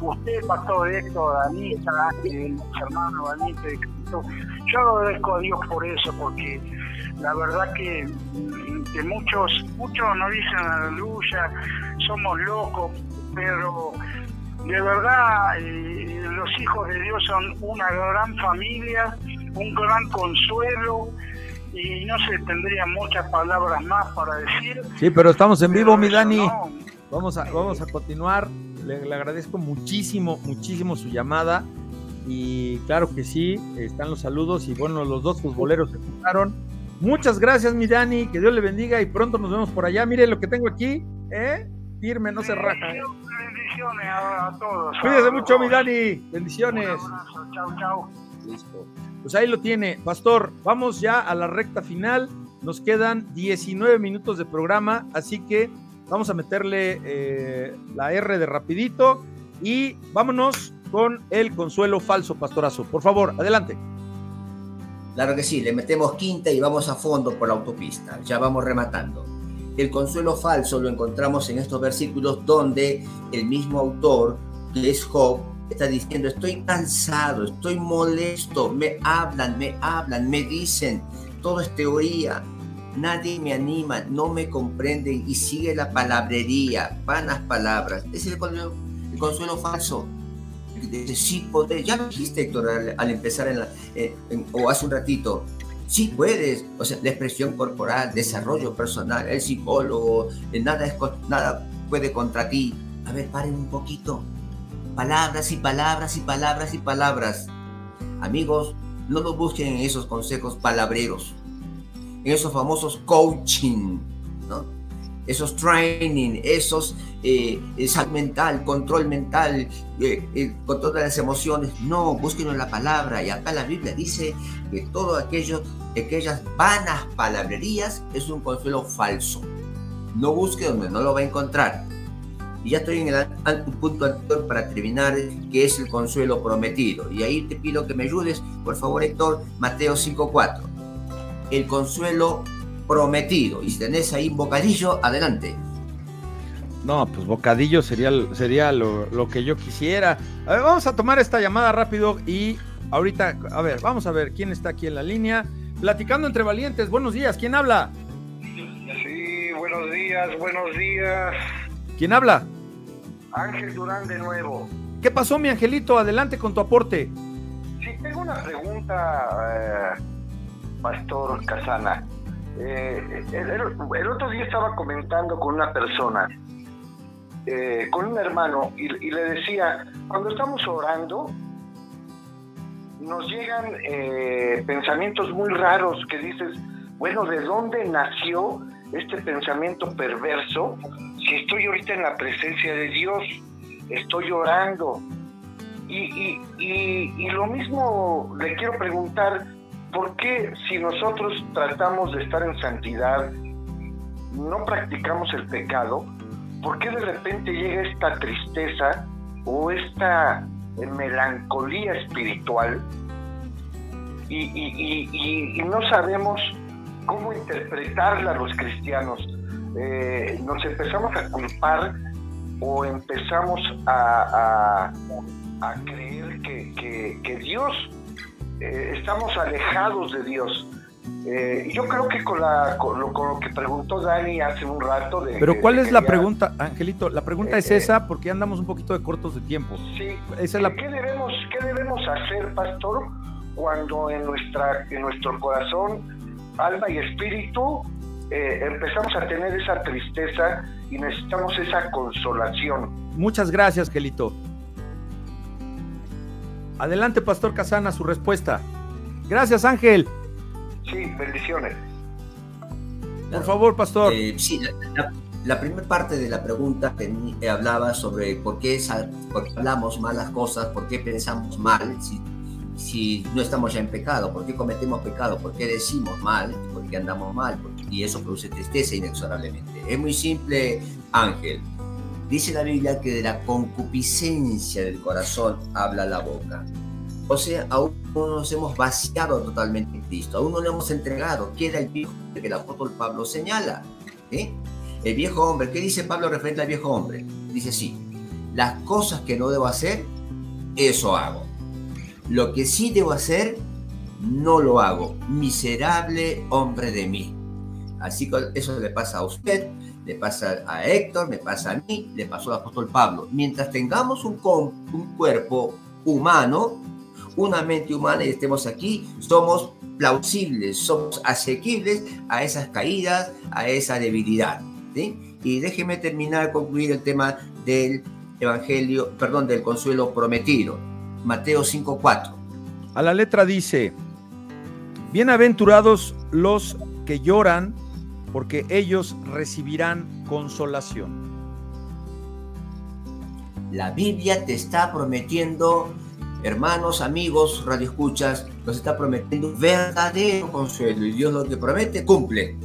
usted, Pastor Héctor, Danita, el hermano Danita de Cristo. Yo agradezco a Dios por eso, porque la verdad que, que muchos, muchos nos dicen aleluya, somos locos, pero de verdad eh, los hijos de Dios son una gran familia, un gran consuelo y no se tendría muchas palabras más para decir. Sí, pero estamos en vivo, mi Dani. Vamos a, vamos a continuar. Le, agradezco muchísimo, muchísimo su llamada. Y claro que sí, están los saludos. Y bueno, los dos futboleros se juntaron. Muchas gracias, mi Dani. Que Dios le bendiga y pronto nos vemos por allá. Mire lo que tengo aquí. ¿eh? Firme, no se raja. Bendiciones a, todos. Cuídese mucho, mi Dani. Bendiciones. Chao, chao. Listo. Pues ahí lo tiene, Pastor. Vamos ya a la recta final. Nos quedan 19 minutos de programa, así que vamos a meterle eh, la R de rapidito y vámonos con el consuelo falso, Pastorazo. Por favor, adelante. Claro que sí, le metemos quinta y vamos a fondo por la autopista. Ya vamos rematando. El consuelo falso lo encontramos en estos versículos donde el mismo autor, que es Job, está diciendo, estoy cansado, estoy molesto, me hablan, me hablan, me dicen, todo es teoría, nadie me anima, no me comprenden y sigue la palabrería, vanas palabras. Ese es el consuelo, falso. Dice, sí, poder. Ya lo dijiste, Héctor, al, empezar en la, eh, o hace un ratito. Sí puedes, o sea, la expresión corporal, desarrollo personal, el psicólogo, eh, nada, es, nada puede contra ti. A ver, paren un poquito Palabras y palabras y palabras y palabras. Amigos, no lo busquen en esos consejos palabreros, en esos famosos coaching, ¿no? Esos training, esos eh, salud mental, control mental, eh, eh, control de las emociones. No, búsquenlo en la palabra. Y acá la Biblia dice que todo aquello, aquellas vanas palabrerías es un consuelo falso. No busque donde no lo va a encontrar. Y ya estoy en el punto anterior para terminar, que es el consuelo prometido. Y ahí te pido que me ayudes, por favor, Héctor, Mateo 5.4. El consuelo prometido. Y si tenés ahí un bocadillo, adelante. No, pues bocadillo sería, sería lo, lo, que yo quisiera. A ver, vamos a tomar esta llamada rápido y ahorita, a ver, vamos a ver quién está aquí en la línea. Platicando entre valientes, buenos días, ¿quién habla? Sí, buenos días, buenos días. ¿Quién habla? Ángel Durán de nuevo. ¿Qué pasó, mi angelito? Adelante con tu aporte. Sí, tengo una pregunta, eh, Pastor Casana. Eh, el, otro día estaba comentando con una persona, eh, con un hermano, y, le decía, cuando estamos orando, nos llegan pensamientos muy raros que dices, bueno, ¿de dónde nació este pensamiento perverso si estoy ahorita en la presencia de Dios, estoy orando. Y, y, lo mismo le quiero preguntar, ¿por qué si nosotros tratamos de estar en santidad, no practicamos el pecado? ¿Por qué de repente llega esta tristeza o esta melancolía espiritual y, no sabemos cómo interpretarla los cristianos? Eh, nos empezamos a culpar o empezamos a, creer que, Dios, eh, estamos alejados de Dios. Eh, yo creo que con, la, con, lo, que preguntó Dani hace un rato de... Pero ¿cuál es la pregunta, Angelito? La pregunta es esa porque andamos un poquito de cortos de tiempo. Sí. Esa es la... ¿Qué, debemos, ¿Qué debemos hacer, pastor, cuando en, nuestra, en nuestro corazón alma y espíritu, eh, empezamos a tener esa tristeza y necesitamos esa consolación. Muchas gracias, Gelito. Adelante, Pastor Casana, su respuesta. Gracias, Ángel. Sí, bendiciones. Por favor, Pastor. Eh, sí, la, primera parte de la pregunta que hablaba sobre por qué, por qué hablamos malas cosas, por qué pensamos mal, si, si no estamos ya en pecado, por qué cometemos pecado, por qué decimos mal, por qué andamos mal, y eso produce tristeza inexorablemente. Es muy simple, Ángel. Dice la Biblia que de la concupiscencia del corazón habla la boca. O sea, aún no nos hemos vaciado totalmente en Cristo, aún no le hemos entregado. Queda el viejo hombre que el apóstol Pablo señala. El viejo hombre, ¿qué dice Pablo referente al viejo hombre? Dice sí, las cosas que no debo hacer, eso hago. Lo que sí debo hacer, no lo hago. Miserable hombre de mí. Así que eso le pasa a usted, le pasa a Héctor, me pasa a mí, le pasó al apóstol Pablo. Mientras tengamos un, un cuerpo humano, una mente humana y estemos aquí, somos plausibles, somos asequibles a esas caídas, a esa debilidad. Y déjeme terminar, concluir el tema del Evangelio, perdón, del consuelo prometido. Mateo 5.4. A la letra dice, bienaventurados los que lloran, porque ellos recibirán consolación. La Biblia te está prometiendo hermanos, amigos, radioescuchas, nos está prometiendo verdadero consuelo y Dios lo que promete cumple.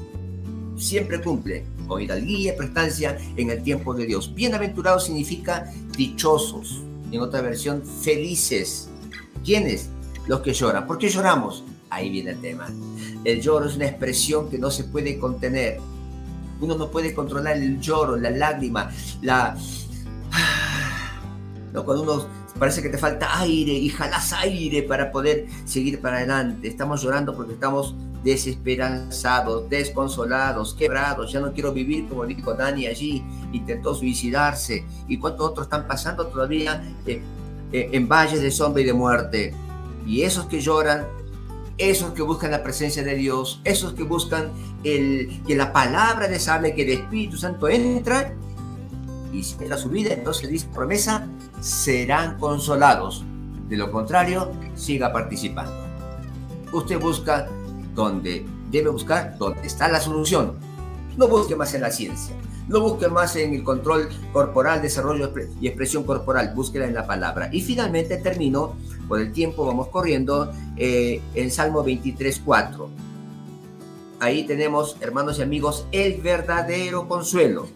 Siempre cumple. Con hidalguía y prestancia en el tiempo de Dios. Bienaventurado significa dichosos. En otra versión, felices. ¿Quiénes? Los que lloran. ¿Por qué lloramos? Ahí viene el tema. El lloro es una expresión que no se puede contener. Uno no puede controlar el lloro, la lágrima, la... <sighs> No, cuando uno parece que te falta aire y jalas aire para poder seguir para adelante. Estamos llorando porque estamos desesperanzados, desconsolados, quebrados. Ya no quiero vivir como dijo Dani allí, intentó suicidarse. ¿Y cuántos otros están pasando todavía eh, eh, en valles de sombra y de muerte? Y esos que lloran, esos que buscan la presencia de Dios, esos que buscan el, que la palabra les hable, que el Espíritu Santo entra y si entra su vida, entonces dice promesa, serán consolados. De lo contrario, siga participando. Usted busca donde debe buscar, donde está la solución. No busque más en la ciencia, no busque más en el control corporal, desarrollo y expresión corporal, búsquela en la palabra. Y finalmente termino, por el tiempo vamos corriendo, eh, en Salmo 23.4. Ahí tenemos, hermanos y amigos, el verdadero consuelo.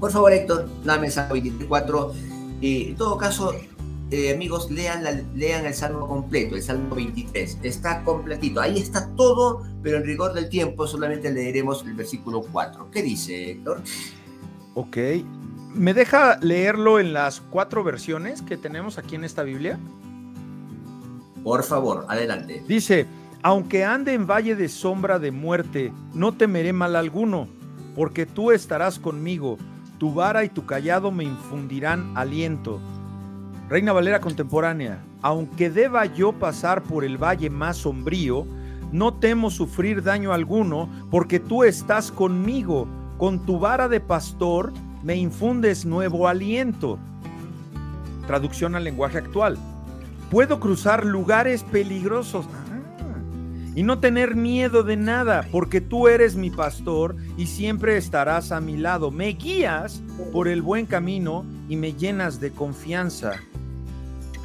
Por favor, Héctor, dame Salmo 24. en todo caso, eh, amigos, lean, lean el Salmo completo, el Salmo 23. Está completito. Ahí está todo, pero en rigor del tiempo solamente leeremos el versículo 4. ¿Qué dice, Héctor? Ok. ¿Me deja leerlo en las cuatro versiones que tenemos aquí en esta Biblia? Por favor, adelante. Dice, aunque ande en valle de sombra de muerte, no temeré mal alguno, porque tú estarás conmigo tu vara y tu callado me infundirán aliento. Reina Valera contemporánea, aunque deba yo pasar por el valle más sombrío, no temo sufrir daño alguno, porque tú estás conmigo, con tu vara de pastor me infundes nuevo aliento. Traducción al lenguaje actual. Puedo cruzar lugares peligrosos y no tener miedo de nada, porque tú eres mi pastor y siempre estarás a mi lado. Me guías por el buen camino y me llenas de confianza.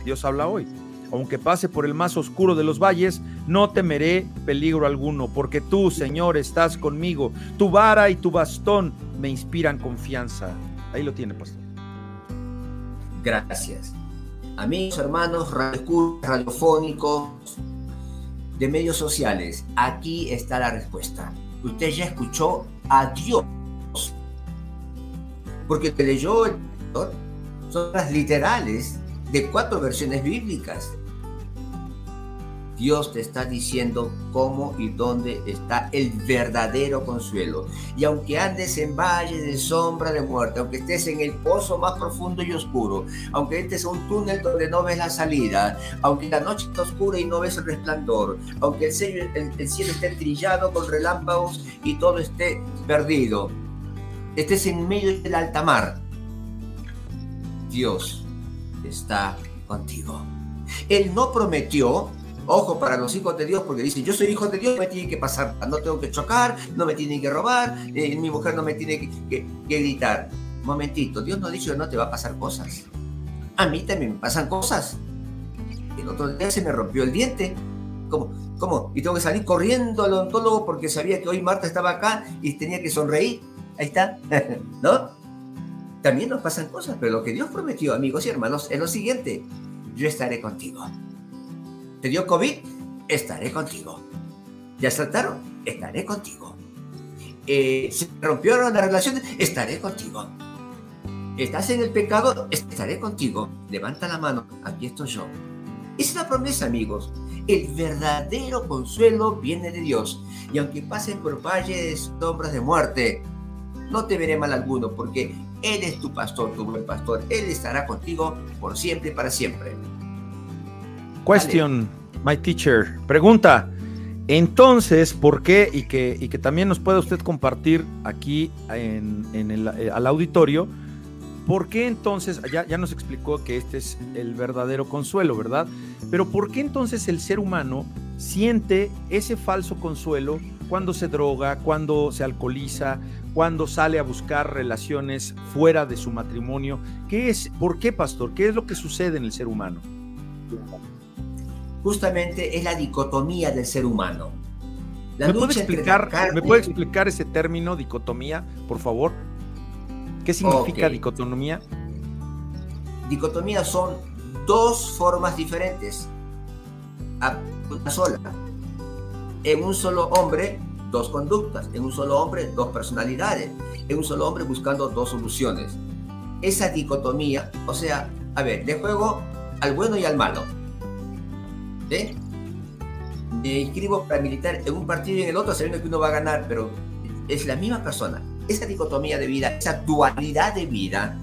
Dios habla hoy. Aunque pase por el más oscuro de los valles, no temeré peligro alguno, porque tú, Señor, estás conmigo. Tu vara y tu bastón me inspiran confianza. Ahí lo tiene, pastor. Gracias. Amigos, hermanos, radiofónicos, de medios sociales. Aquí está la respuesta. Usted ya escuchó a Dios. Porque te leyó el son las literales de cuatro versiones bíblicas. Dios te está diciendo cómo y dónde está el verdadero consuelo. Y aunque andes en valle de sombra de muerte, aunque estés en el pozo más profundo y oscuro, aunque estés en un túnel donde no ves la salida, aunque la noche está oscura y no ves el resplandor, aunque el cielo, el cielo esté trillado con relámpagos y todo esté perdido, estés en medio del alta mar, Dios está contigo. Él no prometió Ojo para los hijos de Dios, porque dice, yo soy hijo de Dios, me tiene que pasar, no tengo que chocar, no me tiene que robar, eh, mi mujer no me tiene que, gritar. Momentito, Dios no ha dicho que no te va a pasar cosas. A mí también me pasan cosas. El otro día se me rompió el diente. ¿Cómo? ¿Cómo? Y tengo que salir corriendo al odontólogo porque sabía que hoy Marta estaba acá y tenía que sonreír. Ahí está. <laughs> ¿No? También nos pasan cosas, pero lo que Dios prometió, amigos y hermanos, es lo siguiente. Yo estaré contigo. ¿Te dio COVID? Estaré contigo. ¿Ya saltaron? Estaré contigo. Eh, ¿Se rompieron las relaciones? Estaré contigo. ¿Estás en el pecado? Estaré contigo. Levanta la mano. Aquí estoy yo. Es la promesa, amigos. El verdadero consuelo viene de Dios. Y aunque pases por valles, sombras de muerte, no te veré mal alguno, porque Él es tu pastor, tu buen pastor. Él estará contigo por siempre y para siempre. Question, my teacher. Pregunta. Entonces, ¿por qué? Y que, y que también nos pueda usted compartir aquí en, el, eh, al auditorio. ¿Por qué entonces, ya, ya nos explicó que este es el verdadero consuelo, ¿verdad? Pero ¿por qué entonces el ser humano siente ese falso consuelo cuando se droga, cuando se alcoholiza, cuando sale a buscar relaciones fuera de su matrimonio? ¿Qué es, por qué, pastor? ¿Qué es lo que sucede en el ser humano? justamente es la dicotomía del ser humano. ¿Me, puede explicar, ¿Me puede explicar ese término, dicotomía, por favor? ¿Qué significa dicotomía? Dicotomía son dos formas diferentes a una sola. En un solo hombre, dos conductas. En un solo hombre, dos personalidades. En un solo hombre buscando dos soluciones. Esa dicotomía, o sea, a ver, de juego al bueno y al malo me inscribo para militar en un partido y en el otro sabiendo que uno va a ganar, pero es la misma persona. Esa dicotomía de vida, esa dualidad de vida,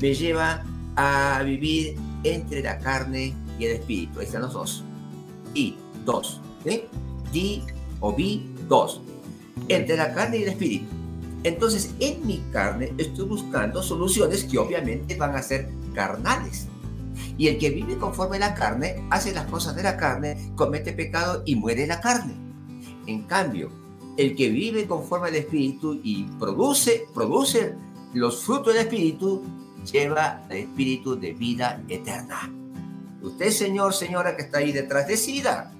me lleva a vivir entre la carne y el espíritu. Ahí están los dos. Y dos. ¿sí? Di o vi dos. Entre la carne y el espíritu. Entonces, en mi carne estoy buscando soluciones que obviamente van a ser carnales. Y el que vive conforme a la carne, hace las cosas de la carne, comete pecado y muere la carne. En cambio, el que vive conforme al Espíritu y produce, produce los frutos del Espíritu, lleva al Espíritu de vida eterna. Usted, señor, señora que está ahí detrás, decida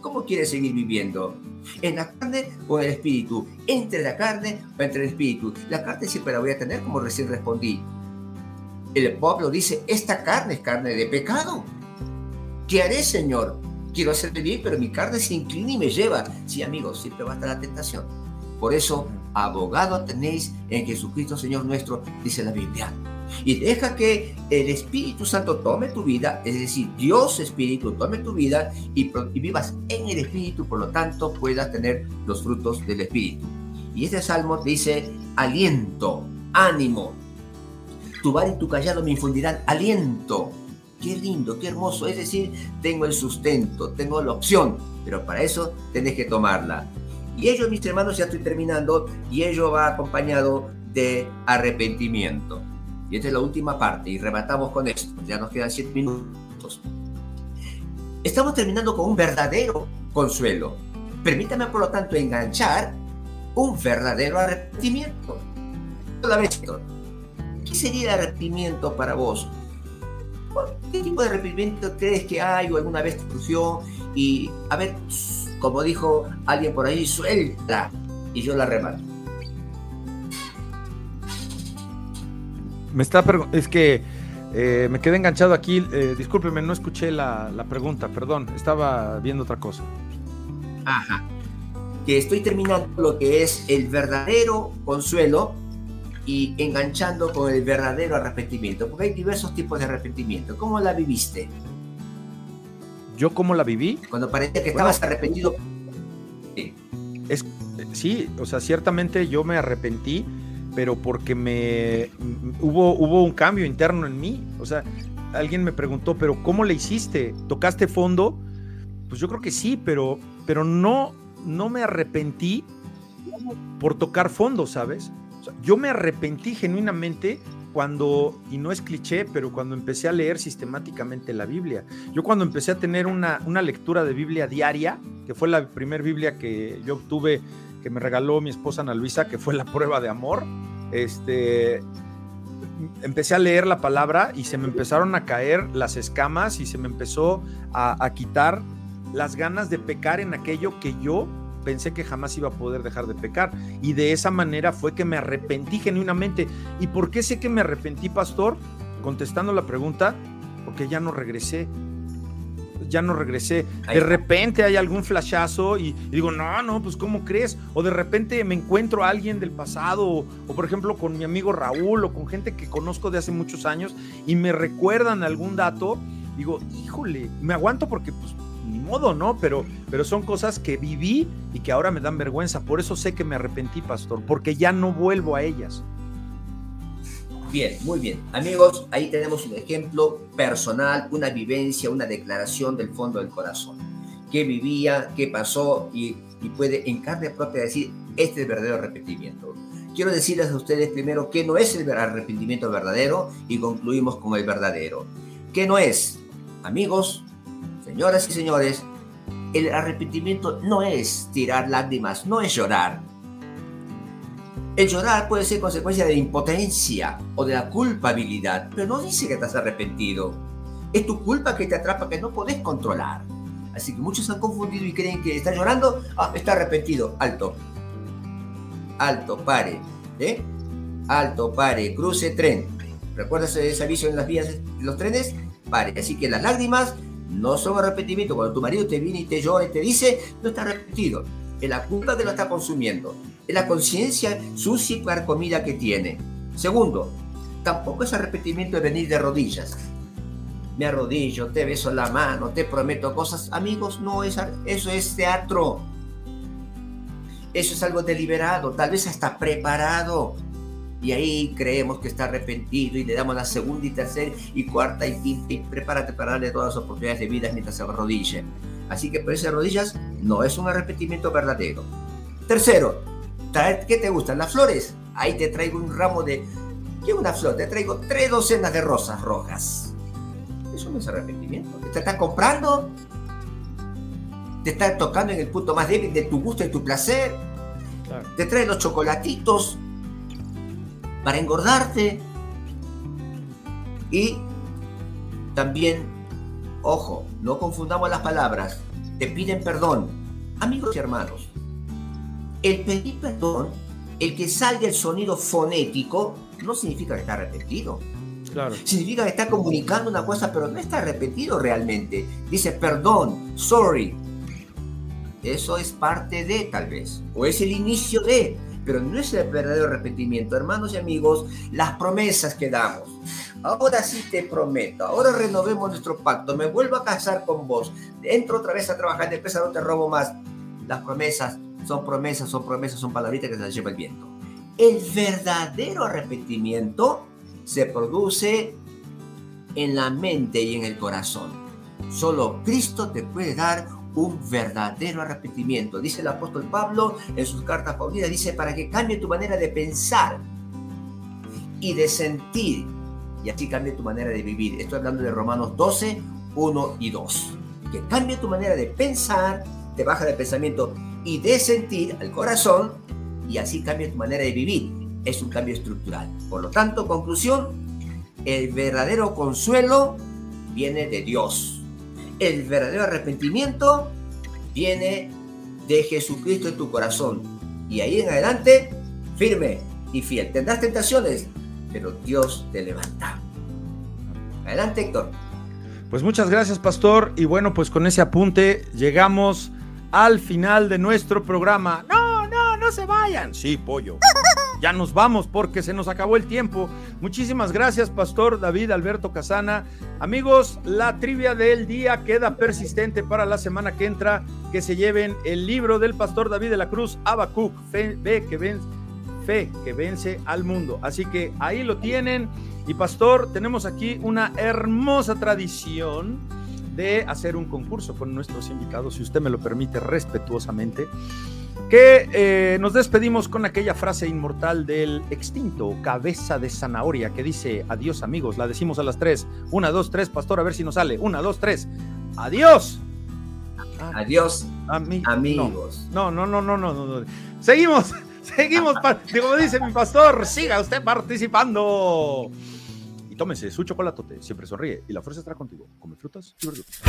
cómo quiere seguir viviendo. ¿En la carne o en el espíritu? ¿Entre la carne o entre el espíritu? La carne siempre la voy a tener como recién respondí el pueblo dice, esta carne es carne de pecado. ¿Qué haré, Señor? Quiero hacerme bien, pero mi carne se inclina y me lleva. Sí, amigos, siempre va a estar la tentación. Por eso, abogado tenéis en Jesucristo, Señor nuestro, dice la Biblia. Y deja que el Espíritu Santo tome tu vida, es decir, Dios Espíritu tome tu vida y, y vivas en el Espíritu, por lo tanto puedas tener los frutos del Espíritu. Y este salmo dice aliento, ánimo, tu bar y tu callado me infundirán aliento. Qué lindo, qué hermoso. Es decir, tengo el sustento, tengo la opción, pero para eso tenés que tomarla. Y ello, mis hermanos, ya estoy terminando, y ello va acompañado de arrepentimiento. Y esta es la última parte, y rematamos con esto. Ya nos quedan siete minutos. Estamos terminando con un verdadero consuelo. Permítame, por lo tanto, enganchar un verdadero arrepentimiento. ¿Qué sería el arrepentimiento para vos? ¿Qué tipo de arrepentimiento crees que hay o alguna vez surgió? Y a ver, como dijo alguien por ahí, suelta y yo la remato. Me está es que eh, me quedé enganchado aquí. Eh, discúlpeme, no escuché la, la, pregunta, perdón, estaba viendo otra cosa. Ajá. Que estoy terminando lo que es el verdadero consuelo y enganchando con el verdadero arrepentimiento, porque hay diversos tipos de arrepentimiento. ¿Cómo la viviste? ¿Yo cómo la viví? Cuando parecía que estabas arrepentido. Sí. Es, sí, o sea, ciertamente yo me arrepentí, pero porque me hubo, hubo un cambio interno en mí. O sea, alguien me preguntó, pero ¿cómo le hiciste? ¿Tocaste fondo? Pues yo creo que sí, pero, pero no, no me arrepentí por tocar fondo, ¿sabes? yo me arrepentí genuinamente cuando, y no es cliché, pero cuando empecé a leer sistemáticamente la Biblia. Yo cuando empecé a tener una, una lectura de Biblia diaria, que fue la primera Biblia que yo obtuve, que me regaló mi esposa Ana Luisa, que fue la prueba de amor, este, empecé a leer la palabra y se me empezaron a caer las escamas y se me empezó a, a quitar las ganas de pecar en aquello que yo pensé que jamás iba a poder dejar de pecar. Y de esa manera fue que me arrepentí genuinamente. ¿Y por qué sé que me arrepentí, pastor? Contestando la pregunta, porque ya no regresé. Ya no regresé. De repente hay algún flashazo y, digo, no, no, pues ¿cómo crees? O de repente me encuentro a alguien del pasado, o, o, por ejemplo con mi amigo Raúl, o con gente que conozco de hace muchos años, y me recuerdan algún dato. Digo, híjole, me aguanto porque pues ni modo, ¿no? Pero, pero son cosas que viví y que ahora me dan vergüenza. Por eso sé que me arrepentí, pastor, porque ya no vuelvo a ellas. Bien, muy bien. Amigos, ahí tenemos un ejemplo personal, una vivencia, una declaración del fondo del corazón. ¿Qué vivía? ¿Qué pasó? Y, puede en carne propia decir, este es el verdadero arrepentimiento. Quiero decirles a ustedes primero qué no es el arrepentimiento verdadero y concluimos con el verdadero. ¿Qué no es? Amigos, Señoras y señores, el arrepentimiento no es tirar lágrimas, no es llorar. El llorar puede ser consecuencia de la impotencia o de la culpabilidad, pero no dice que estás arrepentido. Es tu culpa que te atrapa, que no podés controlar. Así que muchos han confundido y creen que está llorando, ah, está arrepentido. Alto. Alto, pare. ¿eh? Alto, pare, cruce, tren. ¿Recuerdas ese aviso en las vías de los trenes? Pare. Así que las lágrimas no son arrepentimiento. Cuando tu marido te viene y te llora y te dice, no está arrepentido. Es la culpa que lo está consumiendo. Es la conciencia sucia y comida que tiene. Segundo, tampoco es arrepentimiento de venir de rodillas. Me arrodillo, te beso la mano, te prometo cosas. Amigos, no es eso es teatro. Eso es algo deliberado, tal vez hasta preparado y ahí creemos que está arrepentido y le damos la segunda y tercera y cuarta y quinta y prepárate para darle todas las oportunidades de vida mientras se arrodille. Así que por esas rodillas no es un arrepentimiento verdadero. Tercero, ¿qué te gustan? Las flores. Ahí te traigo un ramo de... ¿Qué una flor? Te traigo tres docenas de rosas rojas. Eso no es arrepentimiento. Te están comprando. Te están tocando en el punto más débil de tu gusto y tu placer. Te trae los chocolatitos para engordarte. Y también, ojo, no confundamos las palabras, te piden perdón. Amigos y hermanos, el pedir perdón, el que salga el sonido fonético, no significa que está arrepentido. Claro. Significa que está comunicando una cosa, pero no está arrepentido realmente. Dice perdón, sorry. Eso es parte de, tal vez. O es el inicio de pero no es el verdadero arrepentimiento. Hermanos y amigos, las promesas que damos. Ahora sí te prometo, ahora renovemos nuestro pacto, me vuelvo a casar con vos, entro otra vez a trabajar en empresa, no te robo más. Las promesas son promesas, son promesas, son palabritas que se las lleva el viento. El verdadero arrepentimiento se produce en la mente y en el corazón. Solo Cristo te puede dar un verdadero arrepentimiento. Dice el apóstol Pablo en sus cartas paulinas, dice, para que cambie tu manera de pensar y de sentir, y así cambie tu manera de vivir. Estoy hablando de Romanos 12, 1 y 2. Que cambie tu manera de pensar, te baja de pensamiento y de sentir al corazón, y así cambia tu manera de vivir. Es un cambio estructural. Por lo tanto, conclusión, el verdadero consuelo viene de Dios el verdadero arrepentimiento viene de Jesucristo en tu corazón. Y ahí en adelante, firme y fiel. Tendrás tentaciones, pero Dios te levanta. Adelante, Héctor. Pues muchas gracias, pastor. Y bueno, pues con ese apunte llegamos al final de nuestro programa. No, no, no se vayan. Sí, pollo. <laughs> ya nos vamos porque se nos acabó el tiempo. Muchísimas gracias, Pastor David Alberto Casana. Amigos, la trivia del día queda persistente para la semana que entra. Que se lleven el libro del Pastor David de la Cruz, Abacuc, fe, que vence, fe que vence al mundo. Así que ahí lo tienen. Y Pastor, tenemos aquí una hermosa tradición de hacer un concurso con nuestros invitados, si usted me lo permite respetuosamente que eh, nos despedimos con aquella frase inmortal del extinto cabeza de zanahoria que dice adiós amigos, la decimos a las tres, una, dos, tres, pastor, a ver si nos sale, una, dos, tres, adiós. adiós, amigos. No, no, no, no, no, no, Seguimos, seguimos, como dice mi pastor, siga usted participando. Y tómese su chocolate, siempre sonríe y la fuerza estará contigo. Come frutas y verduras.